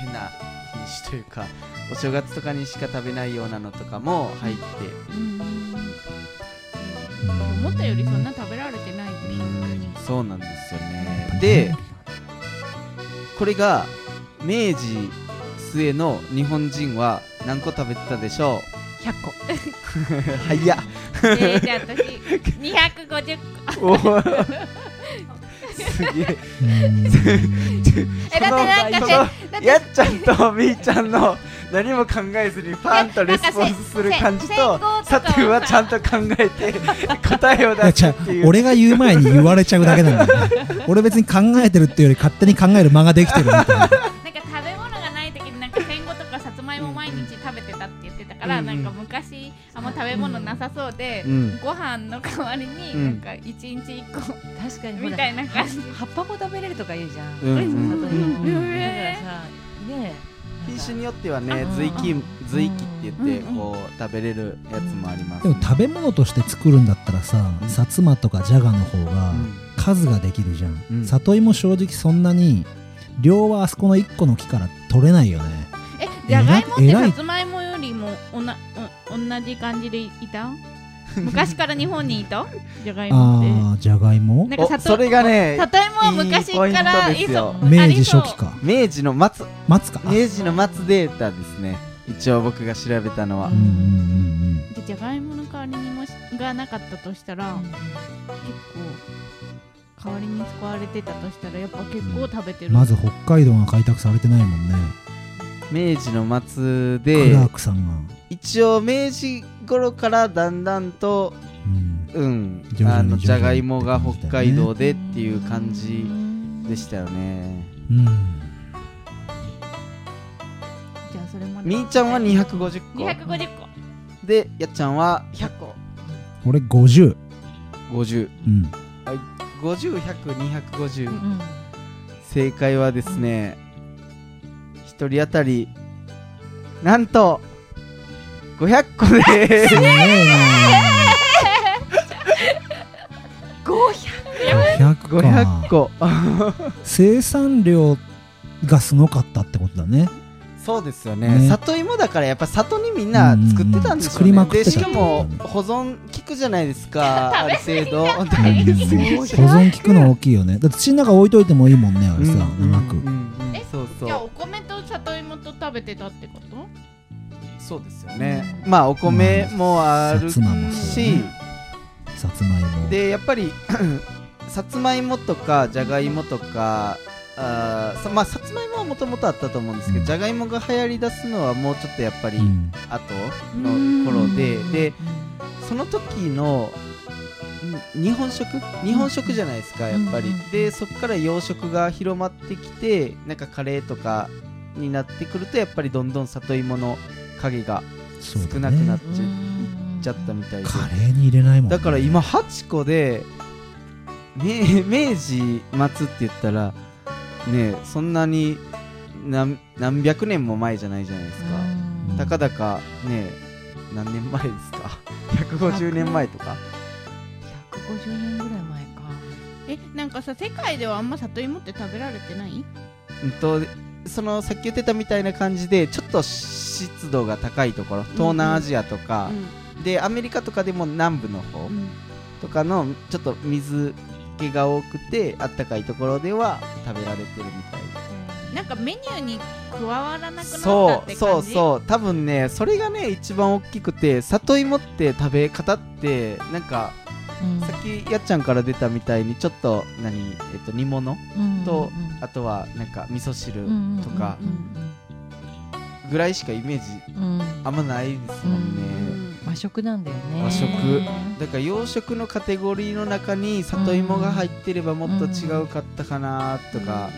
変な品種というかお正月とかにしか食べないようなのとかも入って。思ったよりそんな食べられてないそうなんですよね。でこれが明治末の日本人は何個食べてたでしょ100個。う <laughs> 早っ。えー、じゃあ私 <laughs> 250個すげえ。うん。<laughs> えだってなんかやっちゃんとみーちゃんの何も考えずにパンとレスポンスする感じと佐藤はちゃんと考えて答えを出すっていう。俺が言う前に言われちゃうだけなんだよね。俺別に考えてるっていうより勝手に考える間ができてるみたいな。なんか食べ物がない時になんか戦後とかさつまいも毎日食べてたって言ってたから、うん。なんか昔あんま食べ物なさそうで、うん。ご飯の代わりにうん。なんか一日一個確かに。みたいな感じ。葉っぱも食べれるとか言うじゃん。うん。うん。里芋うん。だからさね品種によってはねうん。随気随気って言ってうん。こう食べれるやつもありますでも食べ物として作るん。だったらさうん。薩摩とかじゃがの方がうん。数ができるじゃん、うん。里芋正直そん。なに量はあそこの1個の木から取れないよねえじゃがいもってさつまいもよりもおなう同じ感じでいた？<laughs> 昔から日本にいた？じゃがいもって。ああじゃがいも？なんかそれがね里芋は昔からいい明治初期か。明治の末。待つか。あ明治の末データですね。一応僕が調べたのは。うんうんうんでじゃがいもの代わりにもしがなかったとしたら、結構代わりに使われてたとしたらやっぱ結構食べてる、うんまず北海道が開拓されてないもんね明治の末クでラークさんが。一応明治頃からだんだんとうん。うんあのじゃがいもが北海道でっていう感じでしたよね。うん。じゃあそれもみーちゃんは250個。250個。でやっちゃんは100個。俺50 50うん。50100、250、うん。正解はですね、一人当たり、なんと、500個です。すげえな。500 500個。個。生産量がすごかったってことだね。そうですよね。ね。里芋だからやっぱ里にみんな作ってたんでしょうね、うんうんうん作りまくってた。でしかも保存効くじゃないですか。ある程度。保存効くの大きいよね。だって口の中置いといてもいいもんねあれさうん長くうんうんじゃあお米と里芋と食べてたってこと？そうですよね。まあお米もあるし、ねさつまいもでやっぱり <clears throat> さつまいもとかじゃがいもとかあーさまあさつまいもはもともとあったと思うんですけど、うん。じゃがいもが流行りだすのはもうちょっとやっぱりうん。後の頃で、でその時のん日本食？日本食じゃないですか、やっぱり、うんでそこから洋食が広まってきてなんかカレーとかになってくるとやっぱりどんどん里芋の影が少なくなっちゃ,、うんっちゃったみたいで。カレーに入れないもんね。だから今8個で、ね、明治末って言ったらねそんなに何何百年も前じゃないじゃないですか、うん。たかだかね何年前ですか？<laughs> 150年前とか150年ぐらい前か。えなんかさ世界ではあんま里芋って食べられてない？うんとそのさっき言ってたみたいな感じでちょっと湿度が高いところ東南アジアとか、でアメリカとかでも南部の方うん。とかのちょっと水気が多くてあったかいところでは食べられてるみたいなんかメニューに加わらなくなったってそうそうそう。多分ねそれがね一番大きくて里芋って食べ方ってなんかうん。さっきやっちゃんから出たみたいにちょっと何、えっと、煮物うんとあとはなんか味噌汁うんとかうんぐらいしかイメージうん。うんあんまないですもんね、和食なんだよね。和食。だから洋食のカテゴリーの中に里芋が入ってればもっと違うかったかなとか、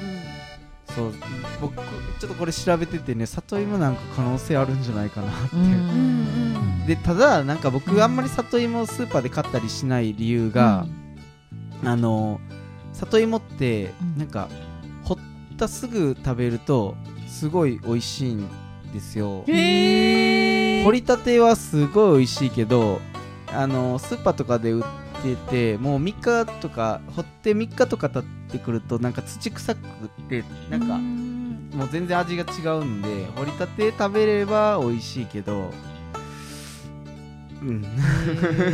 そう僕ちょっとこれ調べててね里芋なんか可能性あるんじゃないかなって、うんうんでただなんか僕あんまり里芋をスーパーで買ったりしない理由が、あの里芋ってうん。なんか掘ったすぐ食べるとすごい美味しいんですよ。掘りたてはすごい美味しいけどあのスーパーとかで売っててもう3日とか掘って3日とか経ってくるとなんか土臭くってなんかもう全然味が違うんで掘りたて食べれば美味しいけどうん。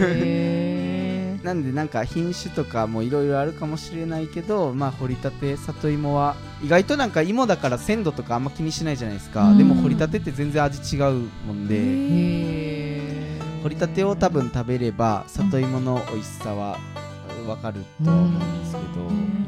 へ <laughs> なんでなんか品種とかもいろいろあるかもしれないけどまあ掘りたて里芋は意外となんか芋だから鮮度とかあんま気にしないじゃないですか、うん。でも掘りたてって全然味違うもんで、え掘りたてを多分食べれば里芋の美味しさはわかるとは思うんですけど、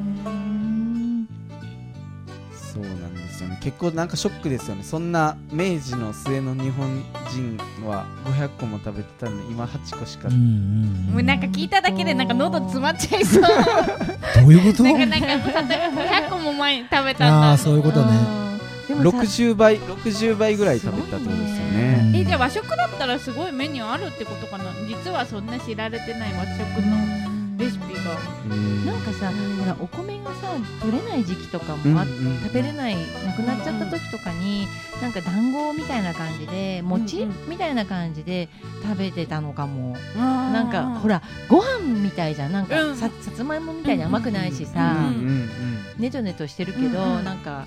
ですよね。結構なんかショックですよね。そんな明治の末の日本人は500個も食べてたのに今8個しか、もうなんか聞いただけでなんか喉詰まっちゃいそう。<laughs> どういうこと？なんかなんか例えば500個も前に食べたんあだ。あそういうことね。でもさ60倍60倍ぐらい食べたってことですよね。えじゃあ和食だったらすごいメニューあるってことかな？実はそんな知られてない和食のレシピが。うん。なんかさほらお米がさ取れない時期とかうんもあっうん食べれないなくなっちゃった時とかになんか団子みたいな感じで餅、うんみたいな感じで食べてたのかも。ななんかほらご飯みたいじゃん。なんか、うん。ささつまいもみたいに甘くないしうさ、んうんねちょねとしてるけど、うんうんなんか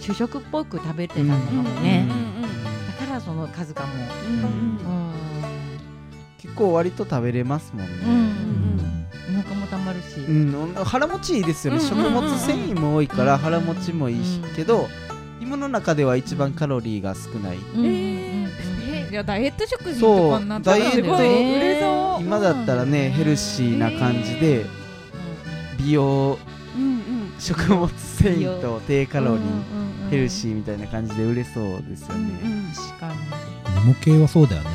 主食っぽく食べてたのかもね、だからその数かも。うんうんうん。うん。結構割と食べれますもんね、うんお腹もたまるし、うん、腹持ちいいですよね、うん食物繊維も多いから腹持ちもいいし、うんけど芋の中では一番カロリーが少ない、うんえーえじゃあダイエット食品そうとかになったらダイエット。すごい売れそう。今だったらねヘルシーな感じで美容うんうん。食物繊維と低カロリー、ーヘルシーみたいな感じで売れそうですようんね、確かに。芋系はそうだよね。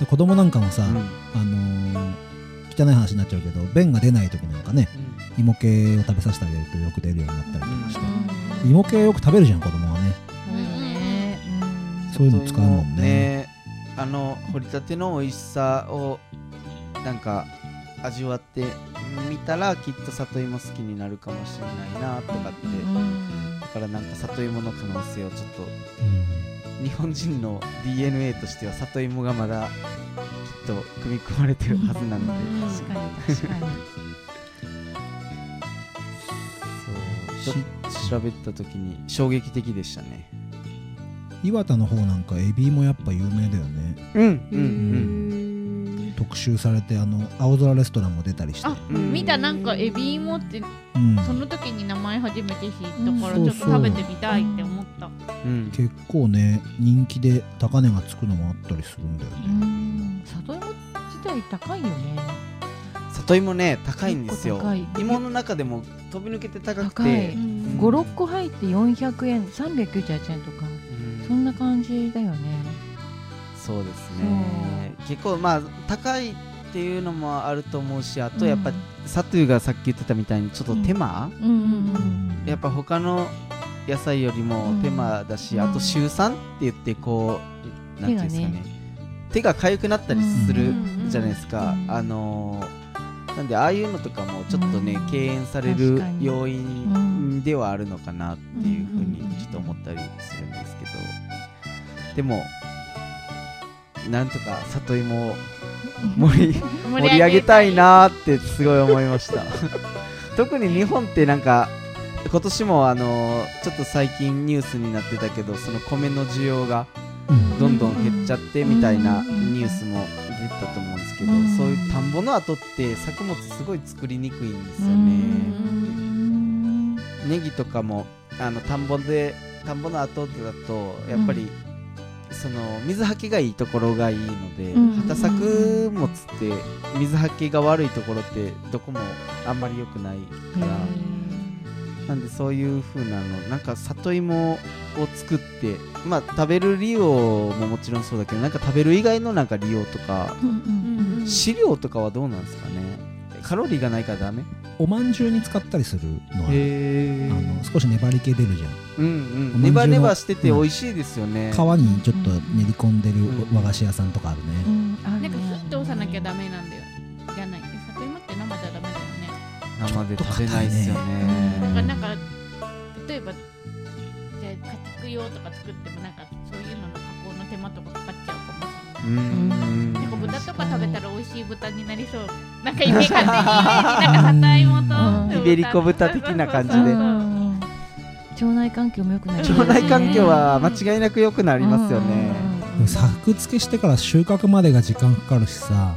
で子供なんかもさ、うん。あのー汚い話になっちゃうけど便が出ない時なんかね芋系を食べさせてあげるとよく出るようになったりとかして、芋系よく食べるじゃん子供はね。そうよねそういうの使うもんね。あの掘りたての美味しさをなんか味わってみたらきっと里芋好きになるかもしれないなとかって、うん。だからなんか里芋の可能性をちょっと。日本人の DNA としては里芋がまだと組み込まれてるはずなので、確かに確かに。そう。ちょっと調べた時に衝撃的でしたね。岩田の方なんかエビもやっぱ有名だよね。うんうん特集されてあの青空レストランも出たりして。あうん。見たなんかエビ芋ってうん、その時に名前初めて知ったからうんちょっと食べてみたいって思った。うん。うん結構ね人気で高値がつくのもあったりするんだようね高いよね。里芋ね高いんですよ。芋の中でも飛び抜けて高く高ていん。56個入って400円398円とか。うん。そんな感じだよね。そうですね。結構まあ高いっていうのもあると思うしあとやっぱ、サトゥーがさっき言ってたみたいにちょっと手間、うん。うんうんやっぱ他の野菜よりも手間だし、うん。あと週3って言ってこうなんていうんですかね手が痒くなったりするうんじゃないですか、うんあのーなんでああいうのとかもちょっとね、うん。敬遠される要う因ではあるのかなっていうふうにうんちょっと思ったりするんですけど。でもなんとか里芋を <laughs> 盛り盛り上げたい。なーってすごい思いました。<laughs> 特に日本ってなんか今年もあのーちょっと最近ニュースになってたけどその米の需要がうんどんどん減っちゃってみたいなニュースも出たと思うんですけど、うん。そういう田んぼの後って作物すごい作りにくいんですようね。ん。ネギとかもあの田んぼで田んぼの後だとやっぱり、その水はけがいいところがいいので、うん。畑作物って水はけが悪いところってどこもあんまり良くないから。なんでそういう風なのなんか里芋を作ってまあ食べる利用ももちろんそうだけどなんか食べる以外のなんか利用とか飼料とかはどうなんですかね？カロリーがないからダメ？おまんじゅうに使ったりするのはへあの少し粘り気出るじゃん。うんうん。おまんじゅうのネバネバしてて美味しいですよね、皮にちょっと練り込んでるうん。和菓子屋さんとかあるね、うんあるね。なんか沸騰さなきゃダメなんだよ。じゃない。え里芋って生じゃダメだよね。生で食べないですよね。なんかなんか例えば用とか作ってもなんかそういうのの加工の手間とかかかっちゃうかもしれない。うんなんか豚とか食べたら美味しい豚になりそう。<laughs> なんかイメージなんか里芋とうんイベリコ豚的な感じで。腸内環境も良くなるし腸内環境は間違いなく良くなりますよね、作付けしてから収穫までが時間かかるしさ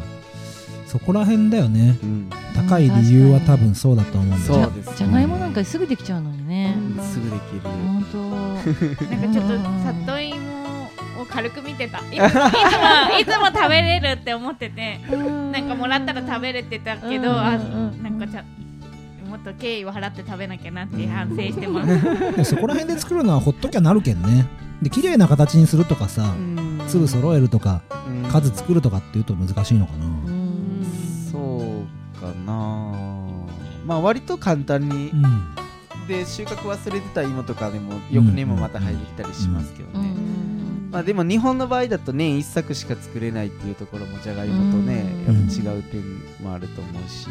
そこら辺だよね。うん。高い理由は多分そうだと思うんだよそうですね。じゃがいもなんかすぐできちゃうのにね。すぐできる、本当。なんかちょっと里芋を軽く見てた。<laughs> いつもいつもいつも食べれるって思っててなんかもらったら食べれてたけど、うんあうんうん。なんかちゃもっと敬意を払って食べなきゃなって反省してます。<laughs> でそこら辺で作るのはほっときゃなるけんね。で綺麗な形にするとかさ粒揃えるとかうん。数作るとかっていうと難しいのかなそうかなまあ割と簡単に。うん。で収穫忘れてた芋とかでも翌年もまた入ってきたりしますけどね、まあでも日本の場合だと年一作しか作れないっていうところもじゃがいもとねうん。やっぱ違う点もあると思うし。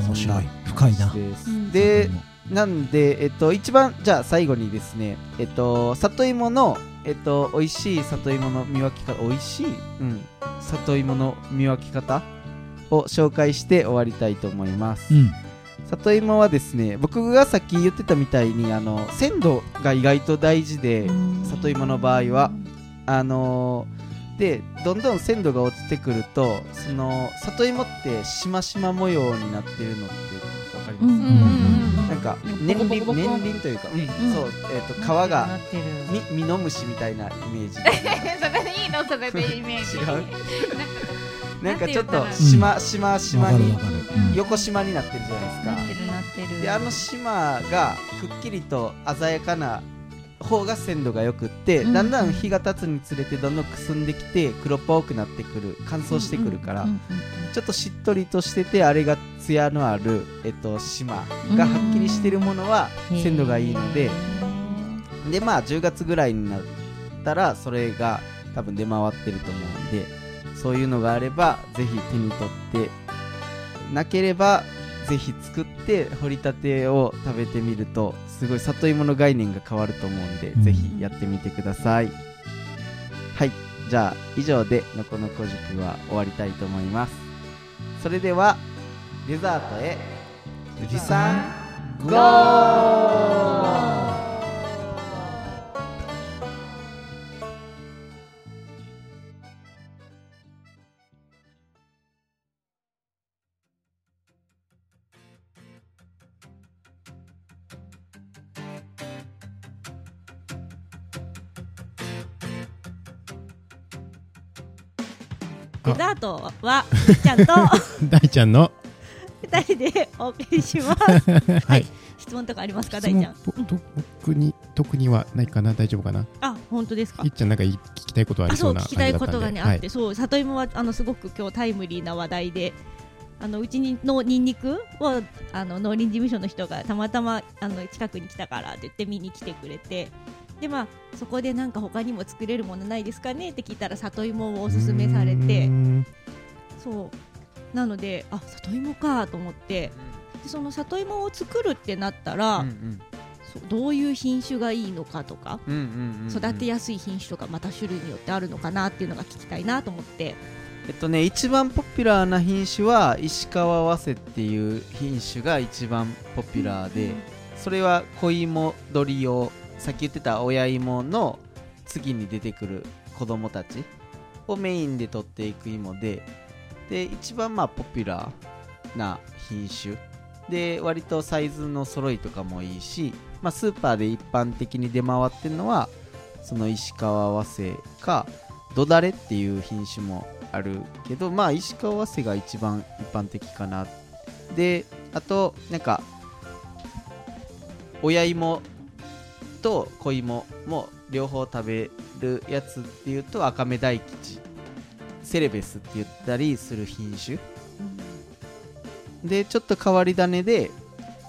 面白い。深いな。です。うん。でなんで、えっと、一番じゃあ最後にですね、えっと、里芋の、えっと、美味しい里芋の見分け方美味しい、うん、里芋の見分け方？を紹介して終わりたいと思います、うん。里芋はですね僕がさっき言ってたみたいにあの鮮度が意外と大事で、里芋の場合はあのーでどんどん鮮度が落ちてくるとその里芋ってしましま模様になってるのってわかります、なんかうん年輪年輪というか、うん。ん。そう、えー、と皮がみミノムシみたいなイメージ。<laughs> それでいいの？それでイメージ。<laughs> なんかちょっとなんてしましましまに横しまになってるじゃないですか。なってるなってる。であの島がくっきりと鮮やかな方が鮮度がよくって、うん。だんだん日が経つにつれてどんどんくすんできて黒っぽくなってくる乾燥してくるから、うんうんちょっとしっとりとしててあれがツヤのある、えっと、島がはっきりしてるものはうん。鮮度がいいのでへ、でまあ10月ぐらいになったらそれが多分出回ってると思うんでそういうのがあればぜひ手に取ってなければぜひ作って掘りたてを食べてみるとすごい里芋の概念が変わると思うんで、うん。ぜひやってみてください。はい。じゃあ以上でのこのこ塾は終わりたいと思います。それではデザートへ。富士山ゴーデザートはちゃんと <laughs> 大ちゃんの二人でお送りします。<laughs> はい質問とかありますか、質大ちゃん。問と僕に特にはないかな？大丈夫かな？あ、本当ですか？いっ。ちゃんなんかい聞きたいことああ、そうう、りそな聞きたいことがね、あって、そう、里芋は、あの、すごく今日タイムリーな話題で。あの、うちにのニンニクを、あの、農林事務所の人がたまたま、あの、近くに来たからって言って見に来てくれて。で、まあ、そこでなんか他にも作れるものないですかねって聞いたら、里芋をおすすめされて。んそう。なのであ里芋かと思って。でその里芋を作るってなったら、うんうん。どういう品種がいいのかとか、うんうんうんうん育てやすい品種とかまた種類によってあるのかなっていうのが聞きたいなと思って。えっとね一番ポピュラーな品種は石川早生っていう品種が一番ポピュラーで、それは小芋鳥用さっき言ってた親芋の次に出てくる子供たちをメインで取っていく芋でで一番まあポピュラーな品種。で割とサイズの揃いとかもいいし、まあ、スーパーで一般的に出回ってるのはその石川和製かドダレっていう品種もあるけどまあ石川和製が一番一般的かな。であとなんか親芋と子芋も両方食べるやつっていうと赤目大吉セレベスって言ったりする品種。でちょっと変わり種で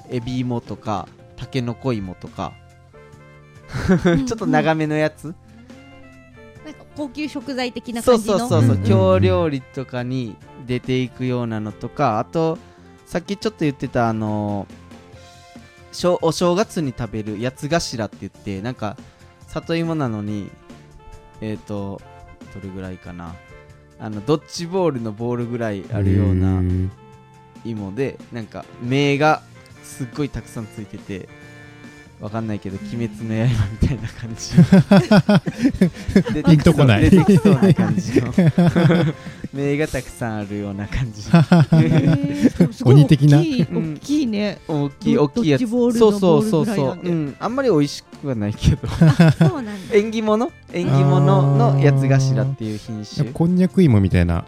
エビ芋とかタケノコ芋とか。<laughs> ちょっと長めのやつ、なんか高級食材的なそう感じの？そうそうそう、うん。京料理とかに出ていくようなのとかあとさっきちょっと言ってたあのしょお正月に食べる八つ頭って言ってなんか里芋なのにえっ、とどれぐらいかな。あのドッジボールのボールぐらいあるような芋でなんか目がすっごいたくさんついててわかんないけど「鬼滅の刃」みたいな感じ出 <laughs> ピンとこない。出てきそうな感じの。目がたくさんあるような感じ。へーすごい鬼的な？大きいうん大きいね。大きいド大きいやつ。そうそうそうそう。うん。あんまり美味しくはないけど。そうなんだ。<laughs> 縁起物？縁起物の八つ頭っていう品種。こんにゃく芋みたいな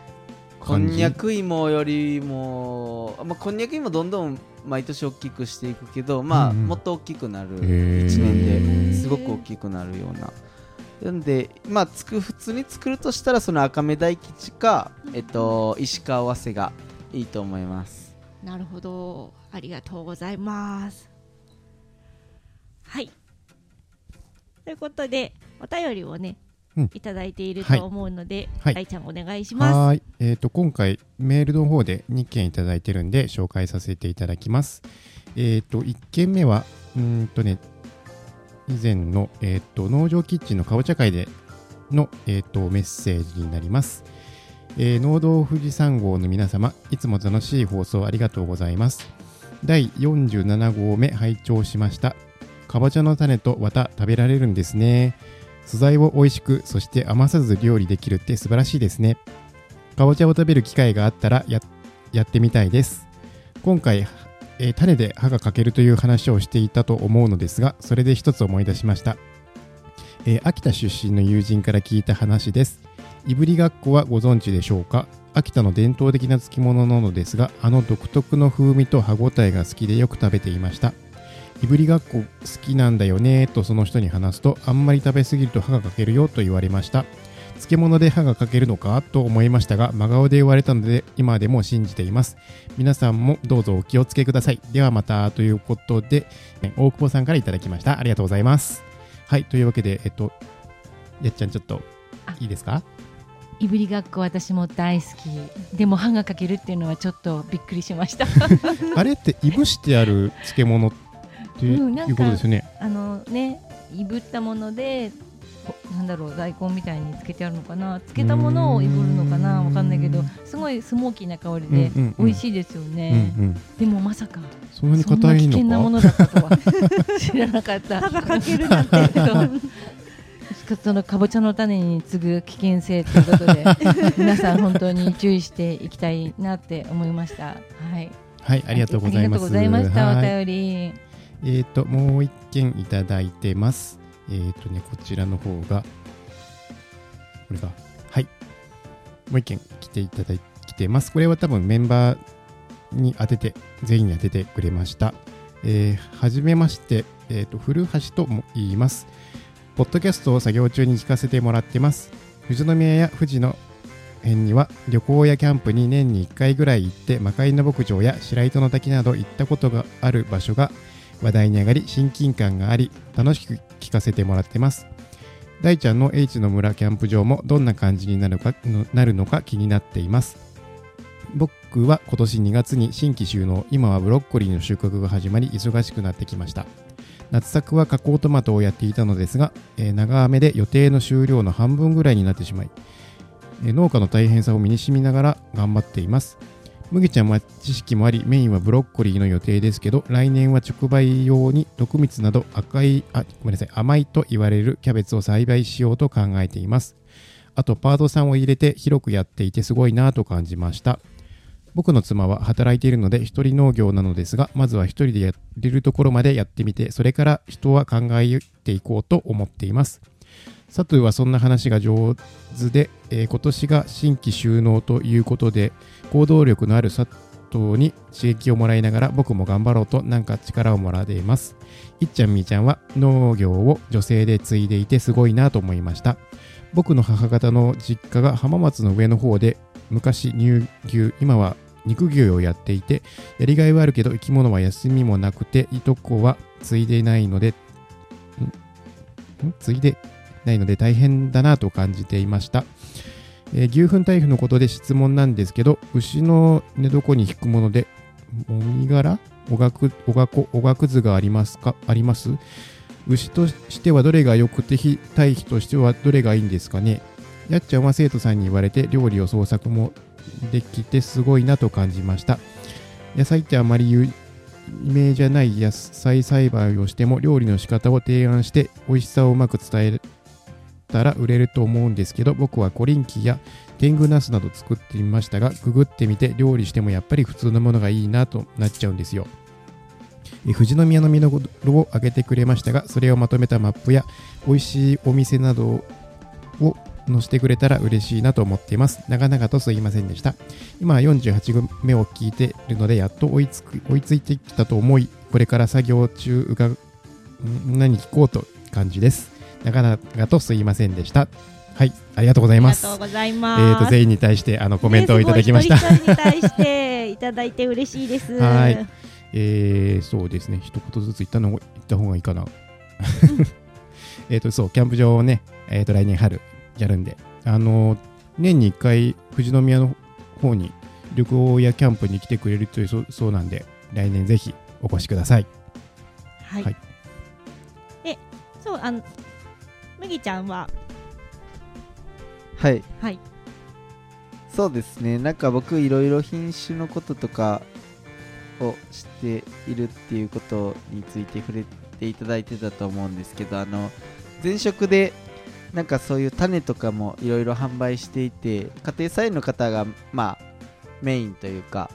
こんにゃく芋よりも、まあ、こんにゃく芋どんどん毎年大きくしていくけど、まあもっと大きくなるへー。1年ですごく大きくなるような。なんでまあつく普通に作るとしたらその赤目大吉か、えっと、石川早生がいいと思います。なるほど。ありがとうございます。はい。ということでお便りをね、うんいただいているはいと思うので、はい大ちゃんお願いしますはーい。えっ、と、今回、メールの方で2件いただいてるんで、紹介させていただきます。えっ、と、1件目は、うーんとね、以前の、えっ、と、農場キッチンのかぼちゃ会での、えっ、と、メッセージになります。えー農道富士山号の皆様、いつも楽しい放送ありがとうございます。第47号目拝聴しました。かぼちゃの種と綿食べられるんですね。素材を美味しく、そして余さず料理できるって素晴らしいですね。かぼちゃを食べる機会があったらややってみたいです。今回、えー種で歯が欠けるという話をしていたと思うのですが、それで一つ思い出しました。えー秋田出身の友人から聞いた話です。いぶりがっこはご存知でしょうか？秋田の伝統的な漬物なのですが、あの独特の風味と歯ごたえが好きでよく食べていました。いぶりがっこ好きなんだよねとその人に話すと、あんまり食べ過ぎると歯が欠けるよと言われました。漬物で歯が欠けるのかと思いましたが、真顔で言われたので、今でも信じています。皆さんもどうぞお気をつけください。ではまた、ということで、ね大久保さんからいただきました。ありがとうございます。はい、というわけで、えっと、やっちゃん、ちょっと、いいですか？いぶりがっこ私も大好きでも歯が欠けるっていうのはちょっとびっくりしました <laughs> あれって、いぶしてある漬物っていう,、うんなんかことですよね。あのねいぶったものでこなんだろう大根みたいにつけてあるのかなつけたものをいぶるのかなわかんないけどすごいスモーキーな香りでうんうんうん。美味しいですようんね、うん。でもまさかそんなに硬い険なものだったとは知らなかった。歯が欠けるなんて。<laughs> そのかぼちゃの種に次ぐ危険性ということで <laughs> 皆さん本当に注意していきたいなって思いました。はい。はい、ありがとうございます。ありがとうございました。おはい。便りえっ、と、もう一件いただいてます。えっ、とね、こちらの方が、これが、はい。もう一件来ていただい来てます。これは多分メンバーに当てて、全員に当ててくれました。えーはじめまして、えっ、と、古橋とも言います。ポッドキャストを作業中に聞かせてもらってます。富士宮や富士の辺には旅行やキャンプに年に1回ぐらい行って魔界の牧場や白糸の滝など行ったことがある場所が話題に上がり親近感があり楽しく聞かせてもらってます。大ちゃんの H の村キャンプ場もどんな感じになるかなるのか気になっています。僕は今年2月に新規収納今はブロッコリーの収穫が始まり忙しくなってきました。夏作は加工トマトをやっていたのですが、えー長雨で予定の収量の半分ぐらいになってしまいえー農家の大変さを身に染みながら頑張っています。麦ちゃんは知識もありメインはブロッコリーの予定ですけど来年は直売用に毒蜜など赤いあごめんなさい甘いと言われるキャベツを栽培しようと考えています。あとパートさんを入れて広くやっていてすごいなぁと感じました。僕の妻は働いているので一人農業なのですがまずは一人でやれるところまでやってみてそれから人は考えていこうと思っています。サトゥはそんな話が上手で、えー今年が新規収納ということで行動力のある佐藤に刺激をもらいながら僕も頑張ろうとなんか力をもらっています。いっちゃんみーちゃんは農業を女性で継いでいてすごいなと思いました。僕の母方の実家が浜松の上の方で昔乳牛今は肉牛をやっていてやりがいはあるけど生き物は休みもなくていとこは継いでないのでん？継いでないので大変だなと感じていました、えー牛糞堆肥のことで質問なんですけど牛の寝床に引くものでもみ殻？おがくおがこ？おがくずがありますか？あります？牛としてはどれが良くて非堆肥としてはどれがいいんですかね？やっちゃんは生徒さんに言われて料理を創作もできてすごいなと感じました。野菜ってあまり有名じゃない野菜栽培をしても料理の仕方を提案して美味しさをうまく伝えたら売れると思うんですけど僕はコリンキーや天狗ナスなど作ってみましたがググってみて料理してもやっぱり普通のものがいいなとなっちゃうんですよ。え富士宮の見どころを挙げてくれましたがそれをまとめたマップや美味しいお店などを載せてくれたら嬉しいなと思っています。長々とすいませんでした。今は48分目を聞いているのでやっと追いつく追いついてきたと思いこれから作業中うがん何聞こうと感じです。長々とすいませんでしたはいありがとうございありますがとうございえます。ーと全員に対してあのコメントをいただきました、ねに対していただいて嬉しいです。はいえー、そうですね、一言ずつ言ったの言った方がいいかな。<laughs> えっと、そう、キャンプ場をね、えっ、と、来年春やるんで、あの年に1回、富士宮の方に旅行やキャンプに来てくれるというそうそうなんで、来年ぜひお越しください。はい。はいで、そうあの麦ちゃんは？はい。はい。そうですね。なんか僕いろいろ品種のこととかを知っているっていうことについて触れていただいてたと思うんですけどあの前職でなんかそういう種とかもいろいろ販売していて家庭菜園の方がまあメインというか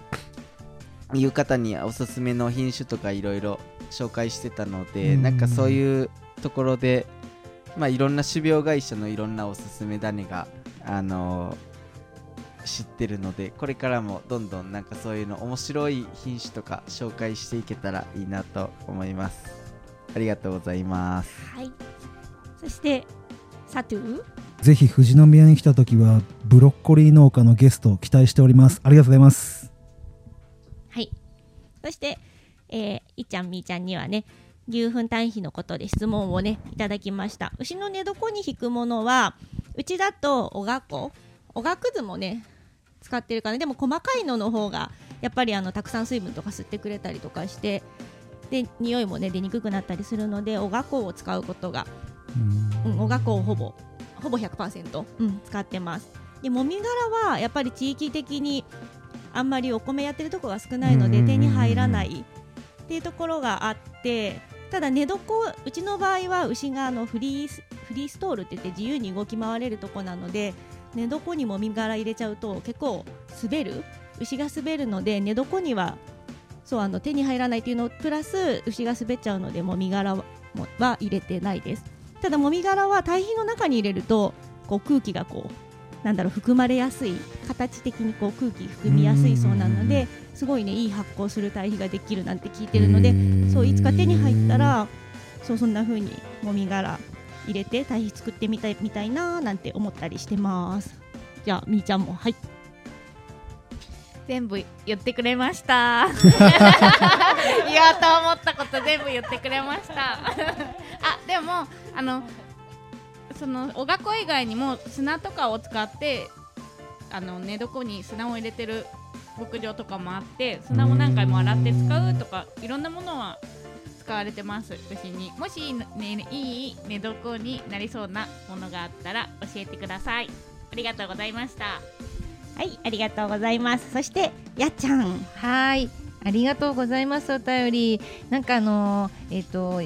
いう方におすすめの品種とかいろいろ紹介してたのでうん。なんかそういうところでまあいろんな種苗会社のいろんなおすすめ種があの知ってるのでこれからもどんどんなんかそういうの面白い品種とか紹介していけたらいいなと思います。ありがとうございます。はい。そしてサトゥぜひ富士宮に来た時はブロッコリー農家のゲストを期待しております。ありがとうございます。はい。そして、えー、いっちゃんみーちゃんにはね牛糞堆肥のことで質問をねいただきました。牛の寝床に引くものはうちだとおがこおがくずもね使ってるからね。でも細かいのの方がやっぱりあのたくさん水分とか吸ってくれたりとかしてで匂いもね出にくくなったりするのでおがこを使うことがうん、おがこをほぼほぼ100%、うん、使ってます。でもみ殻はやっぱり地域的にあんまりお米やってるとこが少ないので手に入らないっていうところがあってただ寝床うちの場合は牛があのフリースフリーストールって言って自由に動き回れるとこなので寝床にもみ殻入れちゃうと結構滑る牛が滑るので寝床にはそうあの手に入らないっていうのプラス牛が滑っちゃうのでもみ殻はもは入れてないです。ただもみ殻は堆肥の中に入れるとこう空気がこうなんだろう含まれやすい形的にこう空気含みやすいそうなのですごいねいい発酵する堆肥ができるなんて聞いてるのでそういつか手に入ったらそうそんな風にもみ殻入れて堆肥作ってみたいみたいななんて思ったりしてます。じゃあみーちゃんもはい。全部言ってくれました。<laughs> 言おうと思ったこと全部言ってくれました。あでもあのそのおがこ以外にも砂とかを使ってあの寝床に砂を入れてる牧場とかもあって砂も何回も洗って使うとかいろんなものは使われてます牛に。もし、ね、いい寝床になりそうなものがあったら教えてください。ありがとうございました。はいありがとうございます。そしてやっちゃん。はい、ありがとうございますお便り。なんかあのーえっ、と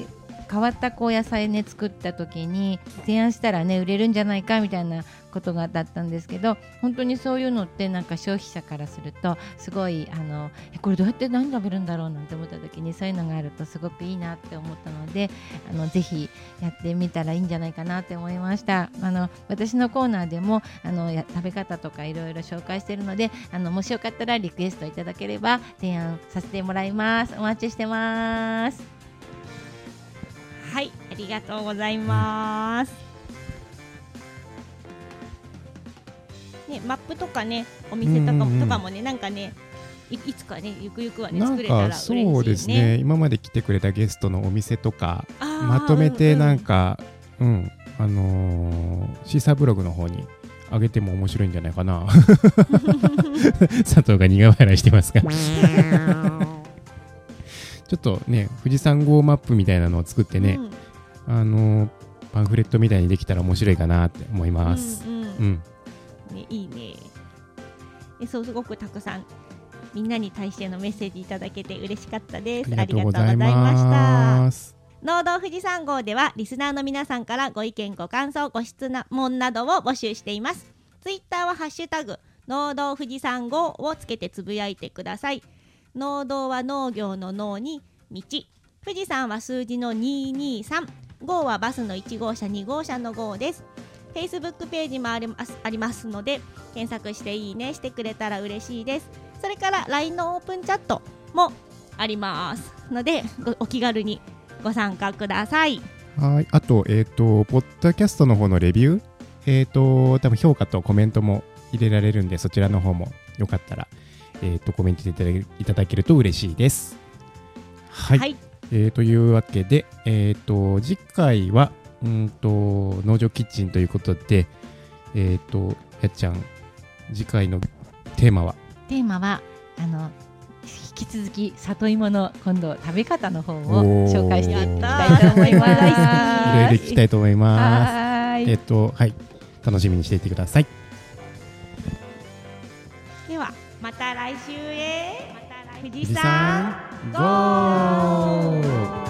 変わったこう野菜ね作った時に提案したらね売れるんじゃないかみたいなことがだったんですけど本当にそういうのってなんか消費者からするとすごいあのえこれどうやって何食べるんだろうなんて思った時にそういうのがあるとすごくいいなって思ったのであのぜひやってみたらいいんじゃないかなって思いました。あの私のコーナーでもあのや食べ方とかいろいろ紹介しているのであのもしよかったらリクエストいただければ提案させてもらいます。お待ちしてます。はいありがとうございます、ね、マップとかねお店とかも,、うんうんうん。とかもねなんかねいいつかねゆくゆくはねなん作れたらか嬉しいね。そうですね。今まで来てくれたゲストのお店とかまとめてううなんかうん、あのーシーサーブログの方に上げても面白いんじゃないかな。<laughs> 佐藤が苦笑いしてますが。<laughs> ちょっとね富士山号マップみたいなのを作ってね、うん。あのーパンフレットみたいにできたら面白いかなって思います。うんうん。うん、ね、いいね。でそうすごくたくさんみんなに対してのメッセージいただけて嬉しかったです。ありがとうございありがとうございました。農道富士山号ではリスナーの皆さんからご意見ご感想ご質問などを募集しています。ツイッターはハッシュタグ農道富士山号をつけてつぶやいてください。農道は農業の農に道。富士山は数字の223号はバスの1号車2号車の号です。Facebook ページもありますありますので検索していいねしてくれたら嬉しいです。それから LINE のオープンチャットもありますのでごお気軽にご参加ください。はい、あと、えっ、と、ポッドキャストの方のレビュー、えっ、と、多分評価とコメントも入れられるんで、そちらの方もよかったら、えっ、と、コメントいただけいただけると嬉しいです。はい。はい。えーというわけで、えっ、と、次回は、うんと、農場キッチンということで、えっ、と、やっちゃん、次回のテーマは、テーマはあの引き続き里芋の今度食べ方の方を紹介していきたたいと思います。いろいろ聞きたいと思います。えっ、と、はい、楽しみにしていてください。ではまた来週へ。富士富士山山ゴー